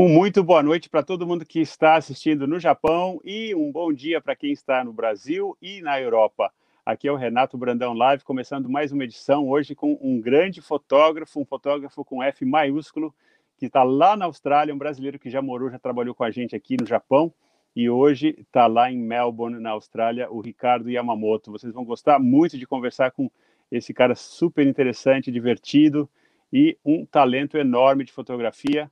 Um muito boa noite para todo mundo que está assistindo no Japão e um bom dia para quem está no Brasil e na Europa. Aqui é o Renato Brandão Live, começando mais uma edição hoje com um grande fotógrafo, um fotógrafo com F maiúsculo, que está lá na Austrália, um brasileiro que já morou, já trabalhou com a gente aqui no Japão e hoje está lá em Melbourne, na Austrália, o Ricardo Yamamoto. Vocês vão gostar muito de conversar com esse cara super interessante, divertido e um talento enorme de fotografia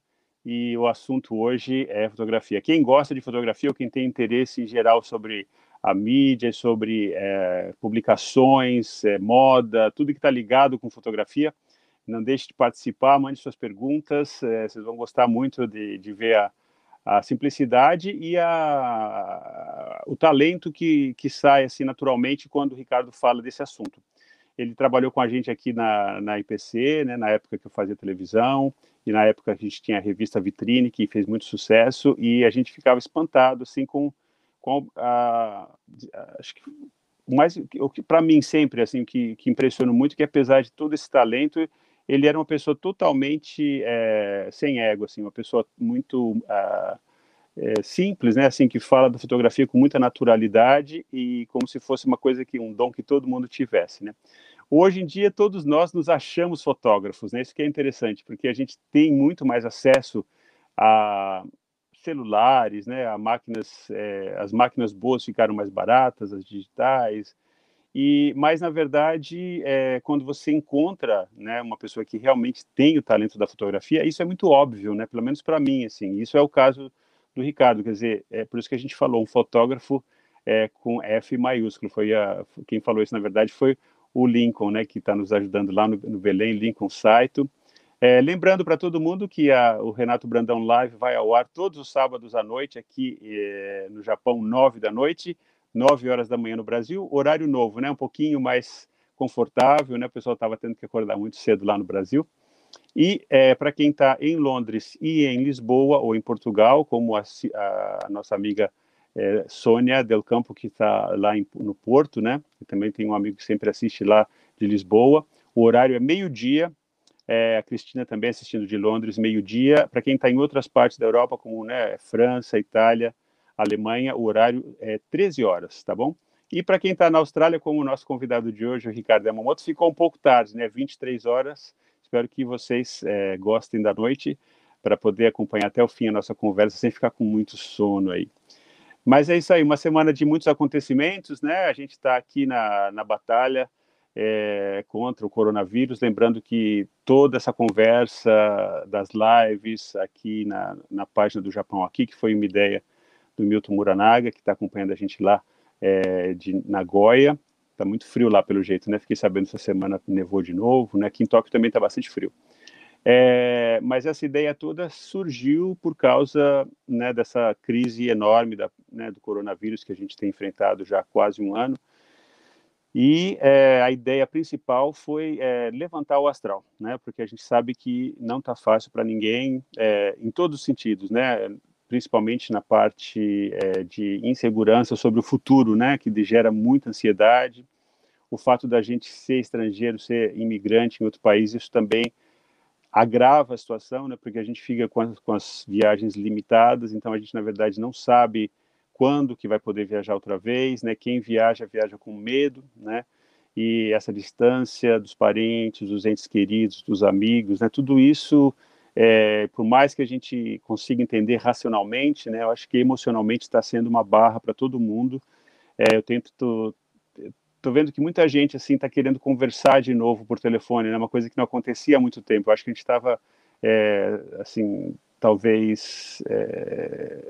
e o assunto hoje é fotografia. Quem gosta de fotografia ou quem tem interesse em geral sobre a mídia, sobre é, publicações, é, moda, tudo que está ligado com fotografia, não deixe de participar, mande suas perguntas, é, vocês vão gostar muito de, de ver a, a simplicidade e a, o talento que, que sai assim naturalmente quando o Ricardo fala desse assunto. Ele trabalhou com a gente aqui na, na IPC, né, na época que eu fazia televisão, e na época a gente tinha a revista Vitrine, que fez muito sucesso, e a gente ficava espantado, assim, com, com a, a acho que mais o que para mim sempre assim que, que impressionou muito que apesar de todo esse talento ele era uma pessoa totalmente é, sem ego assim uma pessoa muito uh, é, simples né assim que fala da fotografia com muita naturalidade e como se fosse uma coisa que um dom que todo mundo tivesse né Hoje em dia, todos nós nos achamos fotógrafos, né? Isso que é interessante, porque a gente tem muito mais acesso a celulares, né? A máquinas, é, as máquinas boas ficaram mais baratas, as digitais. E, mas na verdade, é, quando você encontra, né, uma pessoa que realmente tem o talento da fotografia, isso é muito óbvio, né? Pelo menos para mim, assim. Isso é o caso do Ricardo, quer dizer, é por isso que a gente falou um fotógrafo é, com F maiúsculo. Foi a, quem falou isso na verdade foi o Lincoln, né, que está nos ajudando lá no, no Belém, Lincoln Saito. É, lembrando para todo mundo que a, o Renato Brandão Live vai ao ar todos os sábados à noite aqui é, no Japão, nove da noite, nove horas da manhã no Brasil, horário novo, né, um pouquinho mais confortável, né, o pessoal estava tendo que acordar muito cedo lá no Brasil. E é, para quem está em Londres e em Lisboa ou em Portugal, como a, a nossa amiga é, Sônia Del Campo, que está lá em, no Porto, né? Eu também tem um amigo que sempre assiste lá de Lisboa. O horário é meio-dia. É, a Cristina também assistindo de Londres, meio-dia. Para quem está em outras partes da Europa, como né, França, Itália, Alemanha, o horário é 13 horas, tá bom? E para quem está na Austrália, como o nosso convidado de hoje, o Ricardo Yamamoto, ficou um pouco tarde, né? 23 horas. Espero que vocês é, gostem da noite para poder acompanhar até o fim a nossa conversa sem ficar com muito sono aí. Mas é isso aí, uma semana de muitos acontecimentos, né? A gente está aqui na, na batalha é, contra o coronavírus, lembrando que toda essa conversa das lives aqui na, na página do Japão aqui, que foi uma ideia do Milton Muranaga, que está acompanhando a gente lá é, de Nagoya. Está muito frio lá, pelo jeito, né? Fiquei sabendo essa semana nevou de novo, né? Aqui em Tóquio também está bastante frio. É, mas essa ideia toda surgiu por causa né, dessa crise enorme da, né, do coronavírus que a gente tem enfrentado já há quase um ano. E é, a ideia principal foi é, levantar o astral, né, porque a gente sabe que não está fácil para ninguém, em todos os sentidos, né, principalmente na parte de insegurança sobre o futuro, né, que gera muita ansiedade. O fato da gente ser estrangeiro, ser imigrante em outro país, isso também agrava a situação, né, porque a gente fica com as, com as, viagens limitadas, então a gente, na verdade, não sabe quando que vai poder viajar outra vez, né, quem viaja, viaja com medo, né, e essa distância dos parentes, dos entes queridos, dos amigos, né, tudo isso, é, por mais que a gente consiga entender racionalmente, né, eu acho que emocionalmente está sendo uma barra para todo mundo, é, eu tento tô vendo que muita gente assim está querendo conversar de novo por telefone, né? Uma coisa que não acontecia há muito tempo. Eu acho que a gente estava é, assim, talvez é,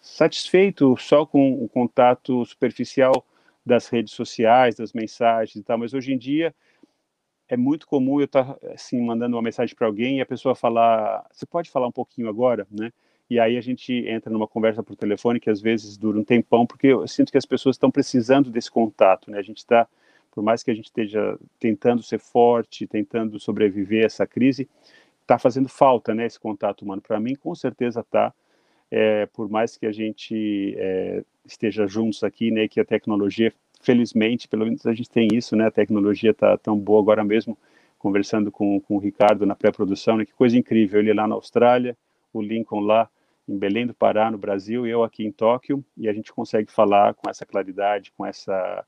satisfeito só com o contato superficial das redes sociais, das mensagens e tal. Mas hoje em dia é muito comum eu estar tá, assim mandando uma mensagem para alguém e a pessoa falar, você pode falar um pouquinho agora, né? E aí a gente entra numa conversa por telefone que às vezes dura um tempão, porque eu sinto que as pessoas estão precisando desse contato, né? A gente está, por mais que a gente esteja tentando ser forte, tentando sobreviver a essa crise, está fazendo falta, né? Esse contato humano. Para mim, com certeza está. É, por mais que a gente é, esteja juntos aqui, né? Que a tecnologia, felizmente, pelo menos a gente tem isso, né? A tecnologia está tão boa agora mesmo, conversando com, com o Ricardo na pré-produção, né? Que coisa incrível, ele lá na Austrália, o Lincoln lá em Belém do Pará, no Brasil, e eu aqui em Tóquio, e a gente consegue falar com essa claridade, com essa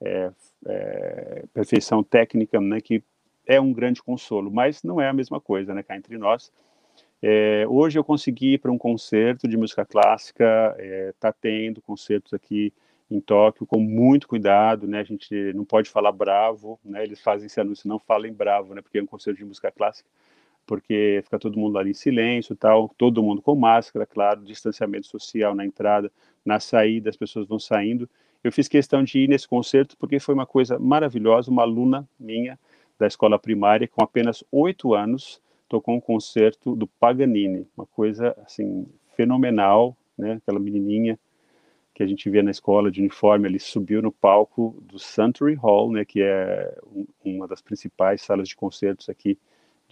é, é, perfeição técnica, né, que é um grande consolo, mas não é a mesma coisa, né, cá entre nós. É, hoje eu consegui ir para um concerto de música clássica, está tendo concertos aqui em Tóquio com muito cuidado, né? A gente não pode falar bravo, né? Eles fazem esse anúncio, não falem bravo, né? Porque é um concerto de música clássica, porque fica todo mundo ali em silêncio, tal, todo mundo com máscara, claro, distanciamento social na entrada, na saída, as pessoas vão saindo. Eu fiz questão de ir nesse concerto porque foi uma coisa maravilhosa. Uma aluna minha da escola primária, com apenas oito anos, tocou um concerto do Paganini, uma coisa assim fenomenal, né? Aquela menininha que a gente via na escola de uniforme, ele subiu no palco do Suntory Hall, né, que é um, uma das principais salas de concertos aqui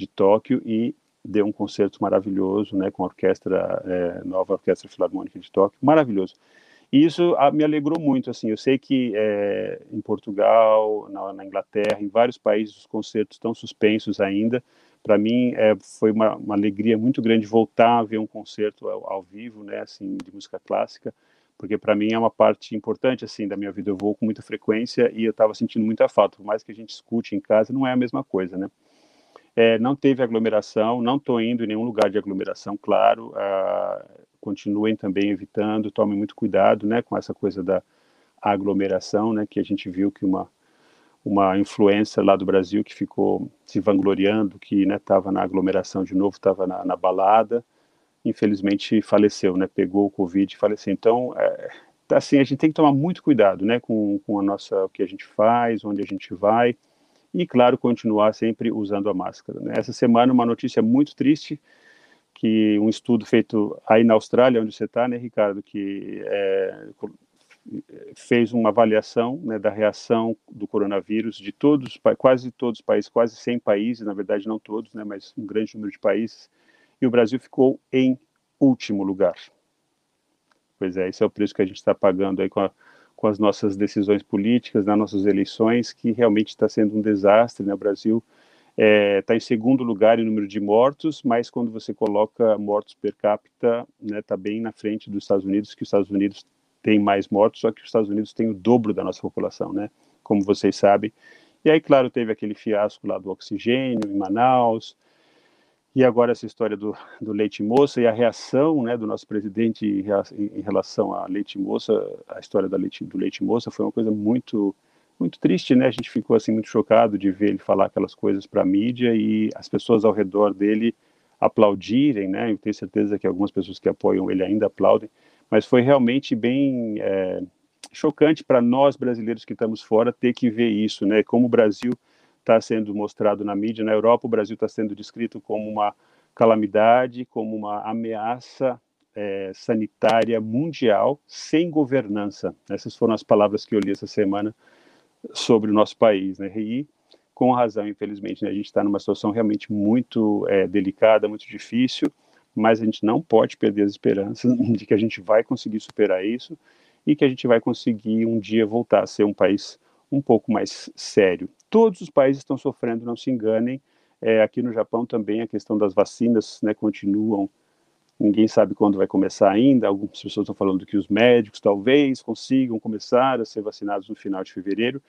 de Tóquio e deu um concerto maravilhoso, né, com a orquestra é, nova orquestra filarmônica de Tóquio, maravilhoso. E isso a, ah, me alegrou muito, assim. Eu sei que é, em Portugal, na, na, Inglaterra, em vários países os concertos estão suspensos ainda. Para mim é, foi uma, uma, alegria muito grande voltar a ver um concerto ao, ao vivo, né, assim, de música clássica porque para mim é uma parte importante assim da minha vida. Eu vou com muita frequência e eu estava sentindo muita falta. Por mais que a gente escute em casa, não é a mesma coisa, né? É, não teve aglomeração, não estou indo em nenhum lugar de aglomeração, claro. Continuem também evitando, tomem muito cuidado, né, com essa coisa da aglomeração, né, que a gente viu que uma uma influência lá do Brasil que ficou se vangloriando que estava né, na aglomeração de novo, estava na, na balada infelizmente faleceu, né? Pegou o Covid e faleceu. Então, é, assim, a gente tem que tomar muito cuidado, né? Com, com a nossa, o que a gente faz, onde a gente vai. E, claro, continuar sempre usando a máscara. Né? Essa semana, uma notícia muito triste, que um estudo feito aí na Austrália, onde você está, né, Ricardo, que é, fez uma avaliação né, da reação do coronavírus de todos, quase todos os países, quase 100 países, na verdade não todos, né, mas um grande número de países, e o Brasil ficou em último lugar. Pois é, esse é o preço que a gente está pagando aí com, a, com, as nossas decisões políticas, nas nossas eleições, que realmente está sendo um desastre. Né? O Brasil está é, tá em segundo lugar em número de mortos, mas quando você coloca mortos per capita, está né, tá bem na frente dos Estados Unidos, que os Estados Unidos tem mais mortos, só que os Estados Unidos tem o dobro da nossa população, né? Como vocês sabem. E aí, claro, teve aquele fiasco lá do oxigênio em Manaus, e agora essa história do, do leite moça e a reação né, do nosso presidente em, relação à leite moça, a história da leite, do leite moça foi uma coisa muito muito triste, né? A gente ficou assim muito chocado de ver ele falar aquelas coisas para a mídia e as pessoas ao redor dele aplaudirem, né? Eu tenho certeza que algumas pessoas que apoiam ele ainda aplaudem, mas foi realmente bem é, chocante para nós brasileiros que estamos fora ter que ver isso, né? Como o Brasil está sendo mostrado na mídia. Na Europa, o Brasil está sendo descrito como uma calamidade, como uma ameaça é, sanitária mundial sem governança. Essas foram as palavras que eu li essa semana sobre o nosso país, né? E com razão, infelizmente, né? a gente está numa situação realmente muito é, delicada, muito difícil, mas a gente não pode perder as esperanças de que a gente vai conseguir superar isso e que a gente vai conseguir um dia voltar a ser um país um pouco mais sério. Todos os países estão sofrendo, não se enganem. É, aqui no Japão também a questão das vacinas né, continuam. Ninguém sabe quando vai começar ainda. Algumas pessoas estão falando que os médicos talvez consigam começar a ser vacinados no final de fevereiro.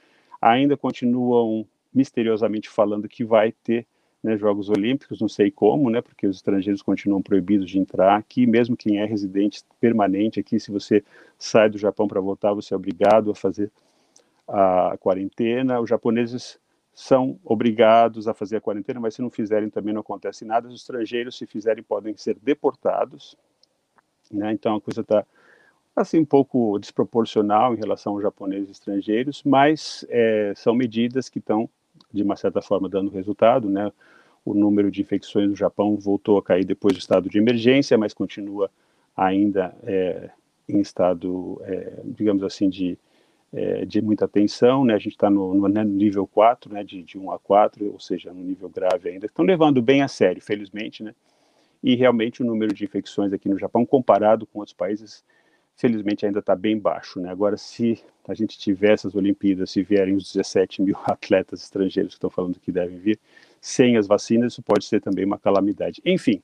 Ainda continuam misteriosamente falando que vai ter né, Jogos Olímpicos, não sei como, né, porque os estrangeiros continuam proibidos de entrar aqui, mesmo quem é residente permanente aqui, se você sai do Japão para voltar, você é obrigado a fazer a quarentena. Os japoneses são obrigados a fazer a quarentena, mas se não fizerem também não acontece nada. Os estrangeiros, se fizerem, podem ser deportados. Né? Então a coisa está assim um pouco desproporcional em relação aos japoneses estrangeiros, mas é, são medidas que estão de uma certa forma dando resultado, né? O número de infecções no Japão voltou a cair depois do estado de emergência, mas continua ainda é, em estado, é, digamos assim, de é, de muita atenção, né? A gente está no, no, né, nível 4, né? De, de 1 a 4, ou seja, no nível grave ainda. Estão levando bem a sério, felizmente, né? E realmente o número de infecções aqui no Japão, comparado com outros países, felizmente ainda está bem baixo, né? Agora, se a gente tiver essas Olimpíadas, se vierem os 17 mil atletas estrangeiros que estão falando que devem vir, sem as vacinas, isso pode ser também uma calamidade. Enfim,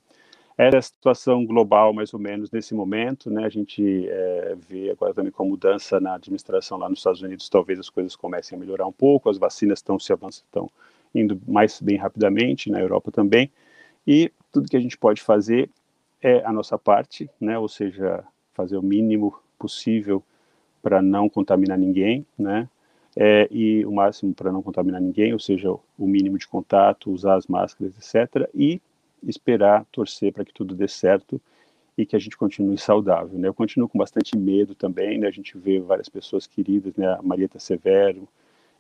Era a situação global, mais ou menos, nesse momento, né? A gente é, vê agora também com a mudança na administração lá nos Estados Unidos, talvez as coisas comecem a melhorar um pouco, as vacinas estão se avançando, estão indo mais bem rapidamente, na Europa também, e tudo que a gente pode fazer é a nossa parte, né? Ou seja, fazer o mínimo possível para não contaminar ninguém, né? É, e o máximo para não contaminar ninguém, ou seja, o mínimo de contato, usar as máscaras, etc. E esperar, torcer para que tudo dê certo e que a gente continue saudável. Né? Eu continuo com bastante medo também, né? a gente vê várias pessoas queridas, né? a Marieta Severo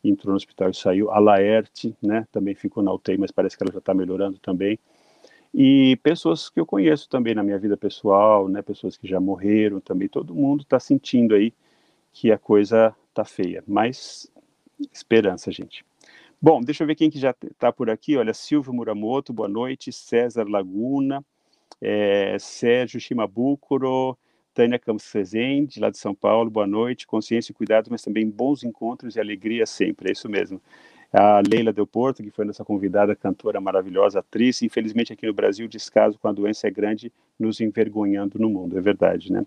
entrou no hospital e saiu, a Laerte né? também ficou na UTI, mas parece que ela já está melhorando também. E pessoas que eu conheço também na minha vida pessoal, né? pessoas que já morreram também, todo mundo está sentindo aí que a coisa tá feia, mas esperança, gente. Bom, deixa eu ver quem que já está por aqui. Olha, Silvio Muramoto, boa noite. César Laguna, é, Sérgio Shimabukuro, Tânia Campos Rezende, lá de São Paulo, boa noite. Consciência e cuidado, mas também bons encontros e alegria sempre, é isso mesmo. A Leila Del Porto, que foi nossa convidada, cantora maravilhosa, atriz, infelizmente aqui no Brasil, descaso com a doença é grande, nos envergonhando no mundo, é verdade, né?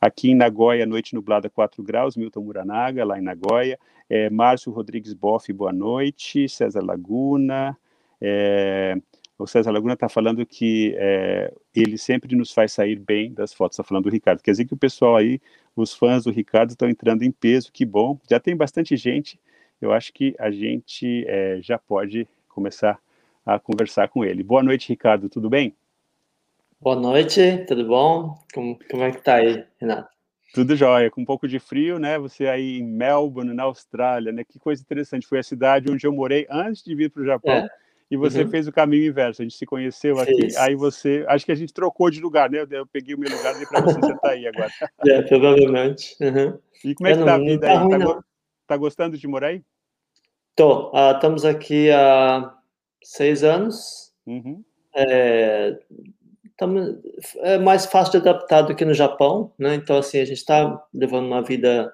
Aqui em Nagoya, noite nublada 4 graus, Milton Muranaga, lá em Nagoya. É, Márcio Rodrigues Boff, boa noite. César Laguna. É, o César Laguna está falando que é, ele sempre nos faz sair bem das fotos. Está falando do Ricardo. Quer dizer que o pessoal aí, os fãs do Ricardo, estão entrando em peso. Que bom. Já tem bastante gente. Eu acho que a gente é, já pode começar a conversar com ele. Boa noite, Ricardo. Tudo bem? Boa noite, tudo bom? Como, como é que tá aí, Renato? Tudo jóia, com um pouco de frio, né? Você aí em Melbourne, na Austrália, né? Que coisa interessante. Foi a cidade onde eu morei antes de vir para o Japão. É. E você uhum. fez o caminho inverso. A gente se conheceu aqui. Aí você, acho que a gente trocou de lugar, né? Eu peguei o meu lugar e para você sentar aí agora. É, provavelmente. Uhum. E como é, é que tá a vida tá aí? Ruim, tá, tá, gostando de morar aí? Tô. Uh, estamos aqui há seis anos. Uhum. É, é mais fácil de adaptar do que no Japão, né? Então, assim, a gente está levando uma vida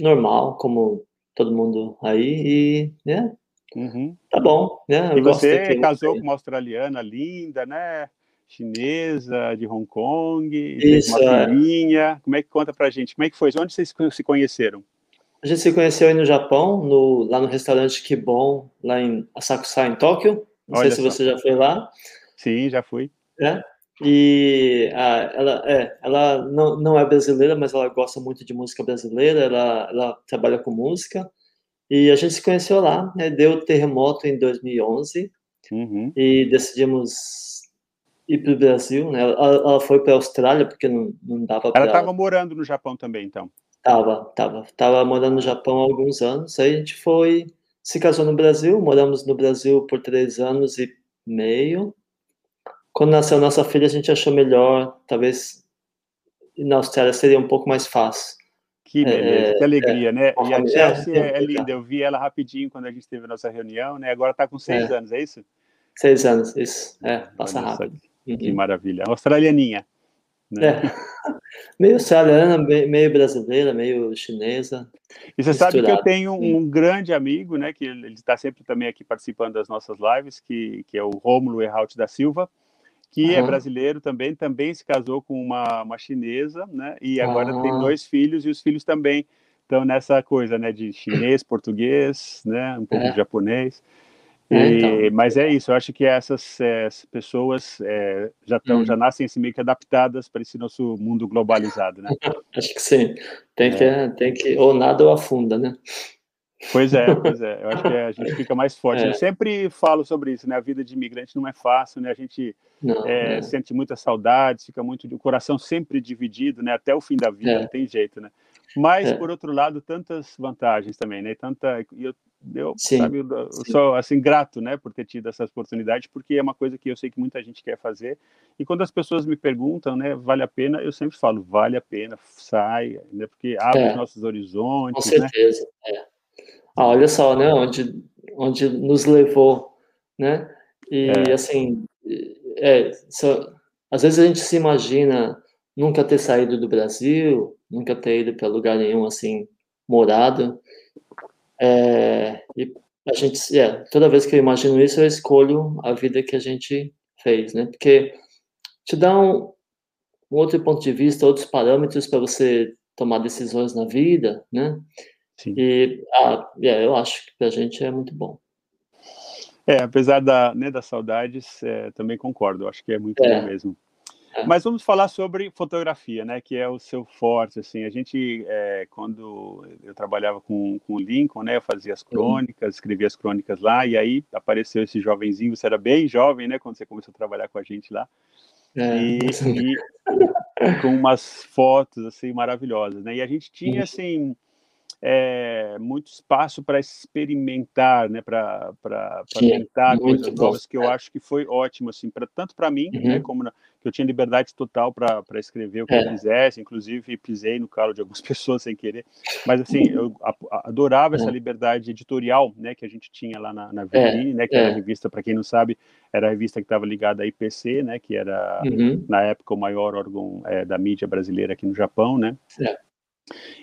normal, como todo mundo aí, e, né? Uhum. Tá bom, né? Eu e você casou com uma australiana linda, né? Chinesa, de Hong Kong, Isso, uma é. filhinha. Como é que conta pra gente? Como é que foi? Onde vocês se conheceram? A gente se conheceu aí no Japão, no, lá no restaurante Kibon, lá em Asakusa, em Tóquio. Não Olha sei se só. você já foi lá. Sim, já fui. É? E ah, ela, é, ela não, não é brasileira, mas ela gosta muito de música brasileira, ela, ela trabalha com música. E a gente se conheceu lá, né, deu terremoto em 2011 uhum. e decidimos ir para o Brasil. Né, ela, ela foi para a Austrália porque não, não dava para. Ela estava morando no Japão também, então? Tava, tava. Tava morando no Japão há alguns anos. Aí a gente foi, se casou no Brasil, moramos no Brasil por três anos e meio. Quando nasceu nossa filha, a gente achou melhor, talvez na Austrália seria um pouco mais fácil. Que beleza, é, que alegria, é, né? E a Chelsea é, é, linda, eu vi ela rapidinho quando a gente teve a nossa reunião, né? Agora está com seis é. anos, é isso? Seis anos, isso. É, passa Olha rápido. Que uhum. maravilha. Australianinha. Né? É. meio australiana, meio brasileira, meio chinesa. E você sabe que eu tenho um grande amigo, né? Que ele está sempre também aqui participando das nossas lives, que, que é o Rômulo Erhaut da Silva que uhum. é brasileiro também, também se casou com uma, uma chinesa, né? E agora uhum. tem dois filhos e os filhos também estão nessa coisa, né? De chinês, português, né? Um pouco é. de japonês. É, e, então. Mas é isso, eu acho que essas é, pessoas é, já estão, hum. já nascem assim, meio que adaptadas para esse nosso mundo globalizado, né? acho que sim. Tem que, é. tem que ou nada ou afunda, né? Pois é, pois é. Eu acho que a gente fica mais forte. É. Eu sempre falo sobre isso, né? A vida de imigrante não é fácil, né? A gente não, é, sente muita saudade, fica muito o coração sempre dividido, né? Até o fim da vida, é. não tem jeito, né? Mas é. por outro lado, tantas vantagens também, né? Tanta, eu, eu, sabe, eu, sou assim grato, né, por ter tido essa oportunidade, porque é uma coisa que eu sei que muita gente quer fazer. E quando as pessoas me perguntam, né, vale a pena? Eu sempre falo, vale a pena, sai, né? Porque abre os é. nossos horizontes, Com né? certeza. Né? Ah, olha só, né? Onde, onde nos levou, né? E é. assim, é, só, às vezes a gente se imagina nunca ter saído do Brasil, nunca ter ido para lugar nenhum assim morado. É, e a gente, é, toda vez que eu imagino isso, eu escolho a vida que a gente fez, né? Porque te dá um, um outro ponto de vista, outros parâmetros para você tomar decisões na vida, né? Sim. E ah, yeah, eu acho que para a gente é muito bom. É, apesar da, né, das saudades, é, também concordo, acho que é muito é. bom mesmo. É. Mas vamos falar sobre fotografia, né, que é o seu forte, assim, a gente, é, quando eu trabalhava com, com o Lincoln, né, eu fazia as crônicas, escrevia as crônicas lá, e aí apareceu esse jovenzinho, você era bem jovem, né, quando você começou a trabalhar com a gente lá, é. e, e com umas fotos, assim, maravilhosas, né, e a gente tinha, assim é, muito espaço para experimentar, né, para tentar coisas novas, que eu é. acho que foi ótimo, assim, pra, tanto para mim, né, uhum. né, como na, que eu tinha liberdade total para escrever o que é. eu quisesse, inclusive pisei no calo de algumas pessoas sem querer, mas assim, eu adorava essa é. liberdade editorial, né, que a gente tinha lá na, na Vitrine, né, que era a revista, para quem não sabe, era a revista que estava ligada à IPC, né, que era, uhum. na época, o maior órgão é, da mídia brasileira aqui no Japão, né,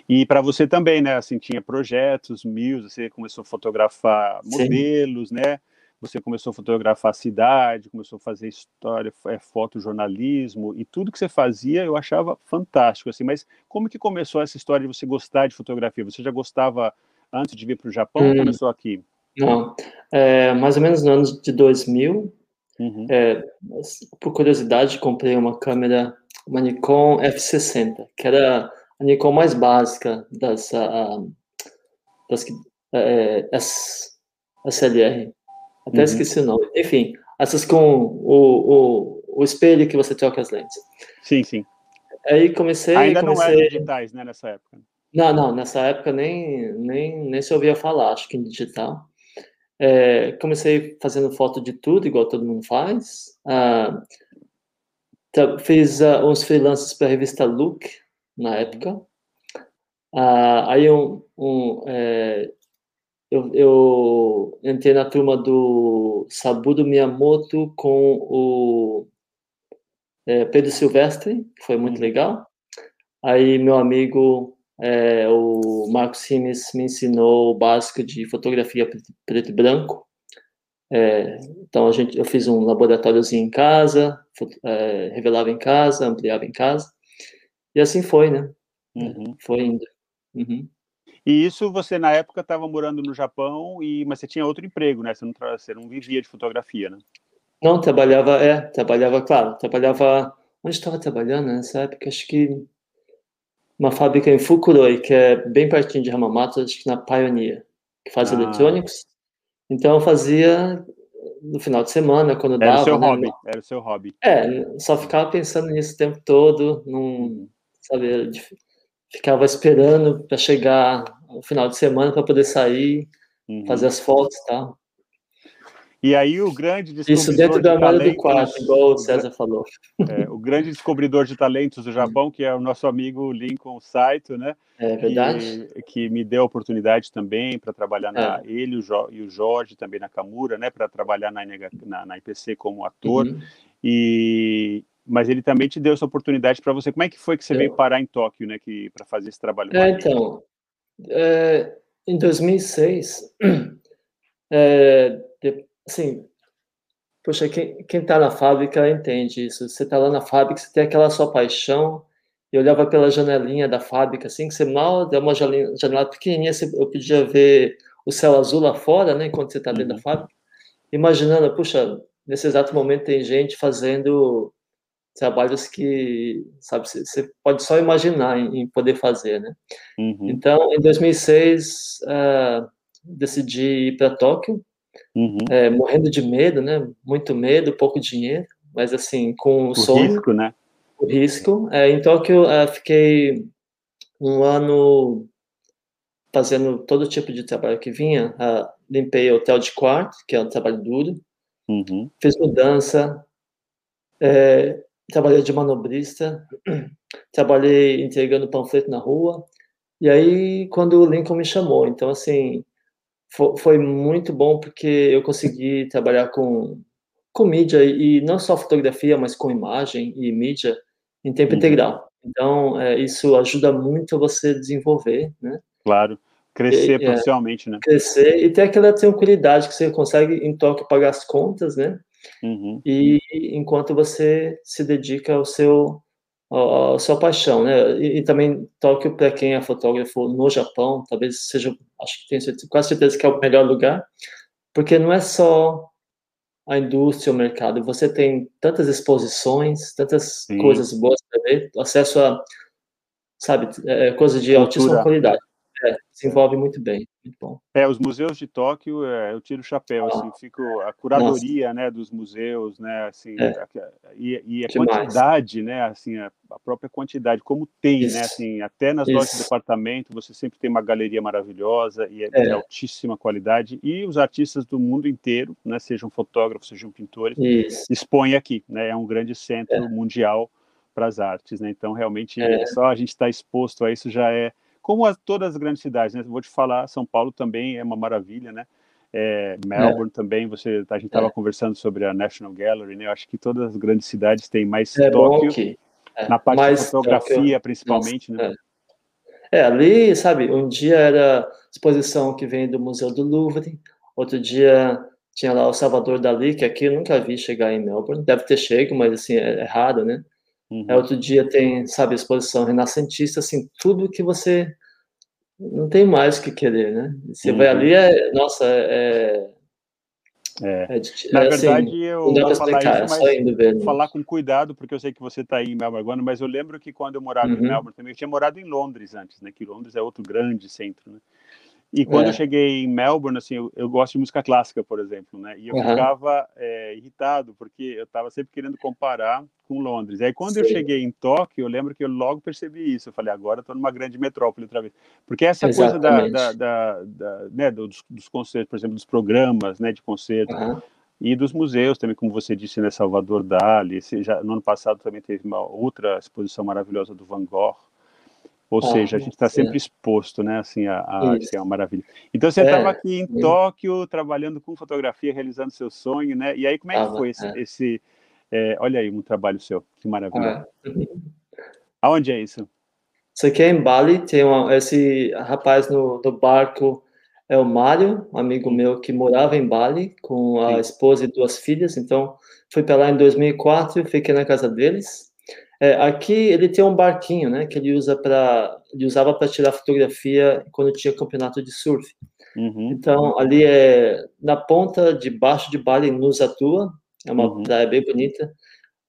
e para você também, né? Assim, tinha projetos, mil, você começou a fotografar modelos, Sim. né? Você começou a fotografar a cidade, começou a fazer história, é, fotojornalismo e tudo que você fazia eu achava fantástico, assim. Mas como que começou essa história de você gostar de fotografia? Você já gostava antes de vir para o Japão hum, ou começou aqui? Não, é, mais ou menos no ano de 2000. Uhum. É, por curiosidade, comprei uma câmera, uma Nikon F60, que era a Nikon mais básica das, uh, das é, SLR. Até uhum. esqueci o nome. Enfim, essas com o, o, o espelho que você troca as lentes. Sim, sim. Aí comecei. Ainda comecei... não eram digitais, né, nessa época? Não, não, nessa época nem, nem, nem se ouvia falar, acho que em digital. É, comecei fazendo foto de tudo, igual todo mundo faz. Ah, fiz uh, uns freelances para a revista Look, na época. Ah, aí um, um é, eu, eu, entrei na turma do Saburo Miyamoto com o é, Pedro Silvestre, que foi muito uhum. legal. Aí meu amigo, é, o Marcos Simes, me ensinou o básico de fotografia preto e branco. É, então a gente, eu fiz um laboratóriozinho em casa, é, revelava em casa, ampliava em casa. E assim foi, né? Uhum. Foi indo. Uhum. E isso você, na época, estava morando no Japão, e mas você tinha outro emprego, né? Você não, você não vivia de fotografia, né? Não, trabalhava, é, trabalhava, claro, trabalhava... Onde estava trabalhando nessa época? Acho que uma fábrica em Fukuroi, que é bem pertinho de Hamamatsu, acho que na Pioneer, que faz ah. eletrônicos. Então eu fazia no final de semana, quando era dava. Era o seu né? hobby, era o seu hobby. É, só ficava pensando nisso o tempo todo, num, sabe? Ficava esperando para chegar o final de semana para poder sair, uhum. fazer as fotos e tal. E aí o grande descobridor Isso dentro da armário do quarto, igual o César falou. É, o grande descobridor de talentos do Japão, que é o nosso amigo Lincoln Saito, né? É verdade. Que, que me deu a oportunidade também para trabalhar na é. ele e o Jorge também na Kamura, né? Para trabalhar na, na, na IPC como ator. Uhum. E, mas ele também te deu essa oportunidade para você. Como é que foi que você veio parar em Tóquio, né, que para fazer esse trabalho? É, então, é, em 2006, é, assim, poxa, quem, quem tá na fábrica entende isso. Você tá lá na fábrica, você tem aquela sua paixão. Eu olhava pela janelinha da fábrica, assim, que você mal deu uma janela, janela pequenininha, você, eu podia ver o céu azul lá fora, né, enquanto você tá dentro uhum. da fábrica. Imaginando, puxa, nesse exato momento tem gente fazendo trabalhos que, sabe, você pode só imaginar em, em poder fazer, né? Uhum. Então, em 2006, uh, ah, decidi ir para Tóquio, uhum. é, morrendo de medo, né? Muito medo, pouco dinheiro, mas assim, com o, o sonho. risco, né? O risco. É, em Tóquio, uh, fiquei um ano fazendo todo tipo de trabalho que vinha. Uh, limpei hotel de quarto, que é um trabalho duro. Uhum. Fiz mudança, é, trabalhei de manobrista, trabalhei entregando panfleto na rua, e aí quando o Lincoln me chamou, então assim, foi, foi muito bom porque eu consegui trabalhar com, com mídia, e não só fotografia, mas com imagem e mídia em tempo uhum. integral. Então, é, isso ajuda muito você desenvolver, né? Claro, crescer e, é, profissionalmente, né? Crescer e ter aquela tranquilidade que você consegue em toque pagar as contas, né? Uhum. e enquanto você se dedica ao seu a, sua paixão, né? E, e também Tóquio para quem é fotógrafo no Japão, talvez seja, acho que tenho certeza, quase certeza que é o melhor lugar, porque não é só a indústria, o mercado, você tem tantas exposições, tantas Sim. coisas boas para ver, acesso a, sabe, é, coisas de Cultura. altíssima qualidade. É, desenvolve muito bem, muito bom. É, os museus de Tóquio, é, eu tiro o chapéu, ah, assim, fico a curadoria, Nossa. né, dos museus, né, assim, é. e, e, a Demais. quantidade, né, assim, a, a, própria quantidade, como tem, né, Isso. né, assim, até nas Isso. lojas de departamento você sempre tem uma galeria maravilhosa e é, de é. altíssima qualidade e os artistas do mundo inteiro, né, sejam fotógrafos, sejam pintores, Isso. expõem aqui, né, é um grande centro é. mundial para as artes, né, então realmente só a gente estar tá exposto a isso já é como as, todas as grandes cidades, né? Vou te falar, São Paulo também é uma maravilha, né? É, Melbourne é. também, você, a gente estava é. conversando sobre a National Gallery, né? Eu acho que todas as grandes cidades têm mais é Tóquio, que, é, na parte da fotografia, principalmente, Nossa, né? É. é. ali, sabe, um dia era exposição que vem do Museu do Louvre, outro dia tinha lá o Salvador Dali, que aqui eu nunca vi chegar em Melbourne, deve ter chego, mas assim, é errado, né? Uhum. É, outro dia tem, sabe, exposição renascentista, assim, tudo que você não tem mais o que querer, né? Você uhum. vai ali, é, nossa, é... é, é Na é, assim, verdade, eu vou falar isso, mas ver, falar com cuidado, porque eu sei que você está aí em Melbourne agora, mas eu lembro que quando eu morava uhum. em Melbourne também, eu tinha morado em Londres antes, né? Que Londres é outro grande centro, né? E quando é. eu cheguei em Melbourne, assim, eu, eu, gosto de música clássica, por exemplo, né? E eu uhum. ficava é, irritado, porque eu estava sempre querendo comparar com Londres. E aí, quando Sim. eu cheguei em Tóquio, eu lembro que eu logo percebi isso. Eu falei, agora estou numa grande metrópole outra vez. Porque essa Exatamente. coisa da, da, da, da né, dos, dos, concertos, por exemplo, dos programas né, de concerto, uhum. e dos museus também, como você disse, né, Salvador Dali. Já, no ano passado também teve uma outra exposição maravilhosa do Van Gogh. Ou ah, seja, a gente está sempre exposto, né? Assim, a, a assim, é uma maravilha. Então você estava é, aqui em Tóquio, trabalhando com fotografia, realizando seu sonho, né? E aí como é que foi esse, é. esse é, olha aí um trabalho seu, que maravilha. Ah. Aonde é isso? Isso aqui é em Bali, tem uma, esse rapaz no, no barco é o Mário, um amigo meu que morava em Bali com a Sim. esposa e duas filhas. Então fui para lá em 2004, fiquei na casa deles. É, aqui ele tem um barquinho, né, que ele usa para, ele usava para tirar fotografia quando tinha campeonato de surf. Uhum. Então ali é na ponta de baixo de Bali, Nusatua, é uma uhum. praia bem bonita,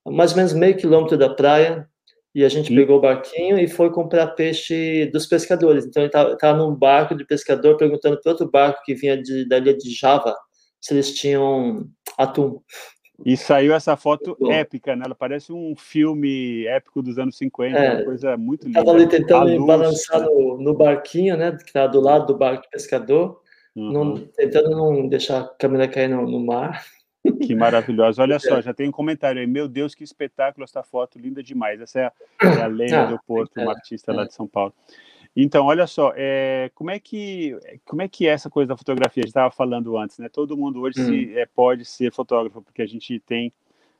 mais ou menos meio quilômetro da praia. E a gente uhum. pegou o barquinho e foi comprar peixe dos pescadores. Então ele estava tá, num barco de pescador perguntando para outro barco que vinha de, da ilha de Java se eles tinham atum. E saiu essa foto épica, né? Ela parece um filme épico dos anos 50, é, uma coisa muito linda. Estava ali tentando me balançar no, no, barquinho, né? Que estava do lado do barco pescador, uhum. não, tentando não deixar a câmera cair no, no mar. Que maravilhosa. Olha só, já tem um comentário aí. Meu Deus, que espetáculo essa foto, linda demais. Essa é a, é a Lena ah, do Porto, uma artista lá de São Paulo. Então, olha só, é, como, é que, como é que é essa coisa da fotografia? A gente estava falando antes, né? Todo mundo hoje hum. se, é, pode ser fotógrafo, porque a gente tem,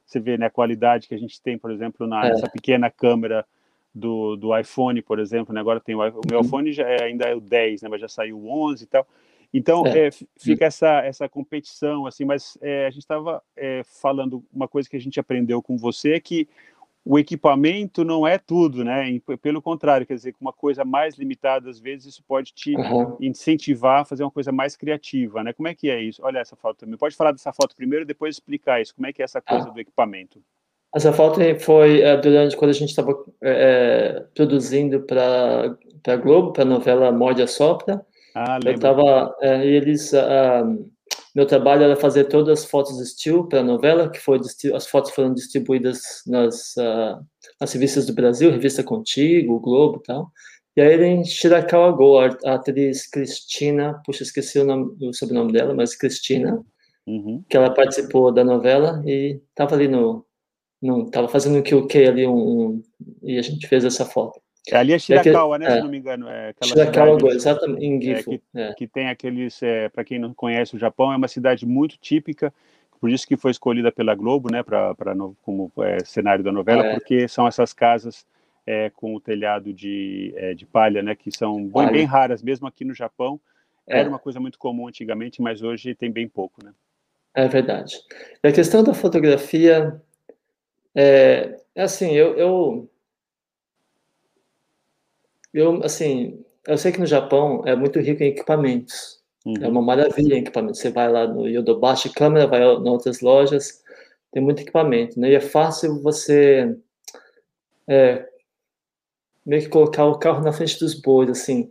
você vê, né, a qualidade que a gente tem, por exemplo, na, é. nessa pequena câmera do, do iPhone, por exemplo, né? Agora tem o, o meu uhum. iPhone já é, ainda é o 10, né? Mas já saiu o 11 e tal. Então, é. É, fica essa, essa competição, assim, mas a gente estava falando uma coisa que a gente aprendeu com você, é que o equipamento não é tudo, né? Pelo contrário, quer dizer, com uma coisa mais limitada, às vezes, isso pode te uhum. incentivar a fazer uma coisa mais criativa, né? Como é que é isso? Olha essa foto também. Pode falar dessa foto primeiro e depois explicar isso. Como é que é essa coisa ah. do equipamento? Essa foto foi é, durante quando a gente estava é, produzindo para a Globo, para a novela Morde a Sopra. Ah, lembro. Eu estava, é, eles... Uh, meu trabalho era fazer todas as fotos de estilo para a novela, que foi as fotos foram distribuídas nas, uh, nas revistas do Brasil, revista Contigo, o Globo, tal. E aí em Shirakawa a atriz Cristina, puxa, esqueci o, nome, o sobrenome dela, mas Cristina, uhum. que ela participou da novela e estava ali no, no tava fazendo um QQ ali um, um, e a gente fez essa foto. Ali é Shirakawa, é que, né? É, se não me engano. É Shirakawa, cidade, exatamente, em Gifu. É, que, é. que, tem aqueles, é, para quem não conhece o Japão, é uma cidade muito típica, por isso que foi escolhida pela Globo, né, pra, pra, como cenário da novela, porque são essas casas com o telhado de, de palha, né, que são bem, bem, raras, mesmo aqui no Japão. Era uma coisa muito comum antigamente, mas hoje tem bem pouco, né? É verdade. E a questão da fotografia é, é assim, eu, eu, eu, assim, eu sei que no Japão é muito rico em equipamentos. Uhum. É uma maravilha em equipamento. Você vai lá no Yodobashi Câmera, vai em outras lojas, tem muito equipamento, né? E é fácil você é, meio que colocar o carro na frente dos bois, assim,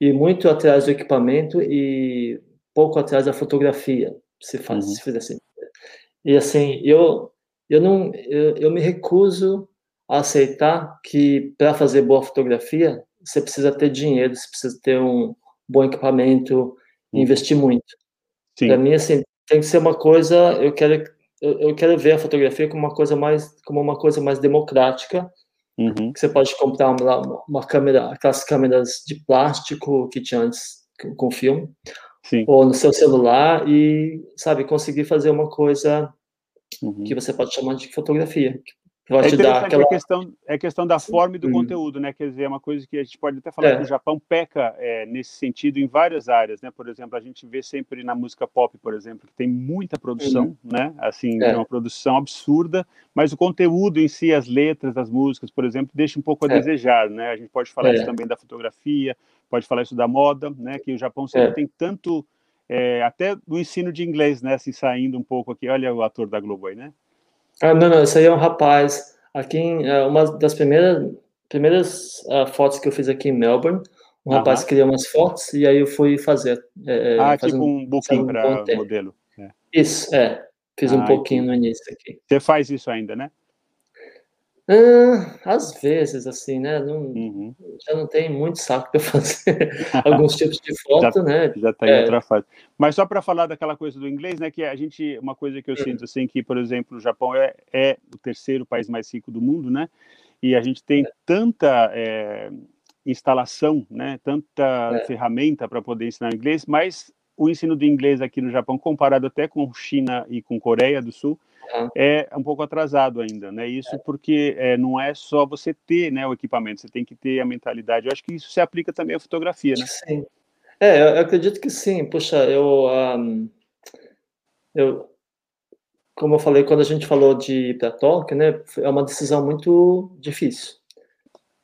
e muito atrás do equipamento e pouco atrás da fotografia, se faz, uhum. se fizer assim. E assim, eu eu não eu, eu me recuso a aceitar que para fazer boa fotografia você precisa ter dinheiro, você precisa ter um bom equipamento, uhum. investir muito. Para mim assim, tem que ser uma coisa, eu quero eu, quero ver a fotografia como uma coisa mais como uma coisa mais democrática Uhum. Você pode comprar uma, uma, câmera, aquelas câmeras de plástico que tinha antes com filme, Sim. ou no seu celular e, sabe, conseguir fazer uma coisa uhum. que você pode chamar de fotografia, Vai é te dar aquela... é, questão, é questão da forma e do hum. conteúdo, né? Quer dizer, é uma coisa que a gente pode até falar é. que o Japão peca é, nesse sentido em várias áreas, né? Por exemplo, a gente vê sempre na música pop, por exemplo, que tem muita produção, uhum. né? Assim, é. uma produção absurda, mas o conteúdo em si, as letras das músicas, por exemplo, deixa um pouco a é. desejar, né? A gente pode falar isso é. também da fotografia, pode falar isso da moda, né? Que o Japão sempre é. tem tanto, até do ensino de inglês, né? Assim, saindo um pouco aqui, olha o ator da Globo aí, né? Ah, não, não, esse aí é um rapaz. Aqui, em, é, uma das primeiras, primeiras uh, fotos que eu fiz aqui em Melbourne, um rapaz criou umas fotos e aí eu fui fazer. É, é ah, tipo um, um booking para modelo. É. Isso, é. Fiz ah, um pouquinho no início aqui. Você faz isso ainda, né? Ah, às vezes, assim, né? Não, uhum. Já não tem muito saco para fazer alguns tipos de foto, já, né? Já está em é. outra fase. Mas só para falar daquela coisa do inglês, né? Que a gente, uma coisa que eu uhum. sinto, assim, que, por exemplo, o Japão é, é o terceiro país mais rico do mundo, né? E a gente tem é. tanta é, instalação, né? Tanta é. ferramenta para poder ensinar inglês, mas o ensino de inglês aqui no Japão, comparado até com China e com Coreia do Sul, é um pouco atrasado ainda, né? Isso é. porque é, não é só você ter né, o equipamento, você tem que ter a mentalidade. Eu acho que isso se aplica também à fotografia, né? Sim. É, eu acredito que sim. Puxa, eu, um, eu como eu falei, quando a gente falou de ir para Tóquio, né, é uma decisão muito difícil.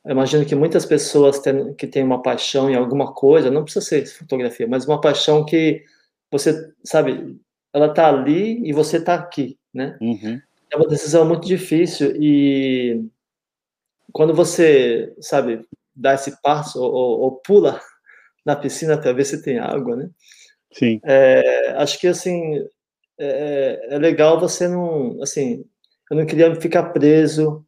Eu imagino que muitas pessoas tem, que têm uma paixão em alguma coisa, não precisa ser fotografia, mas uma paixão que você, sabe, ela está ali e você está aqui né? Uhum. É uma decisão muito difícil e quando você, sabe, dá esse passo ou, ou, ou pula na piscina para ver se tem água, né? Sim. É, acho que assim é, é, legal você não, assim, eu não queria ficar preso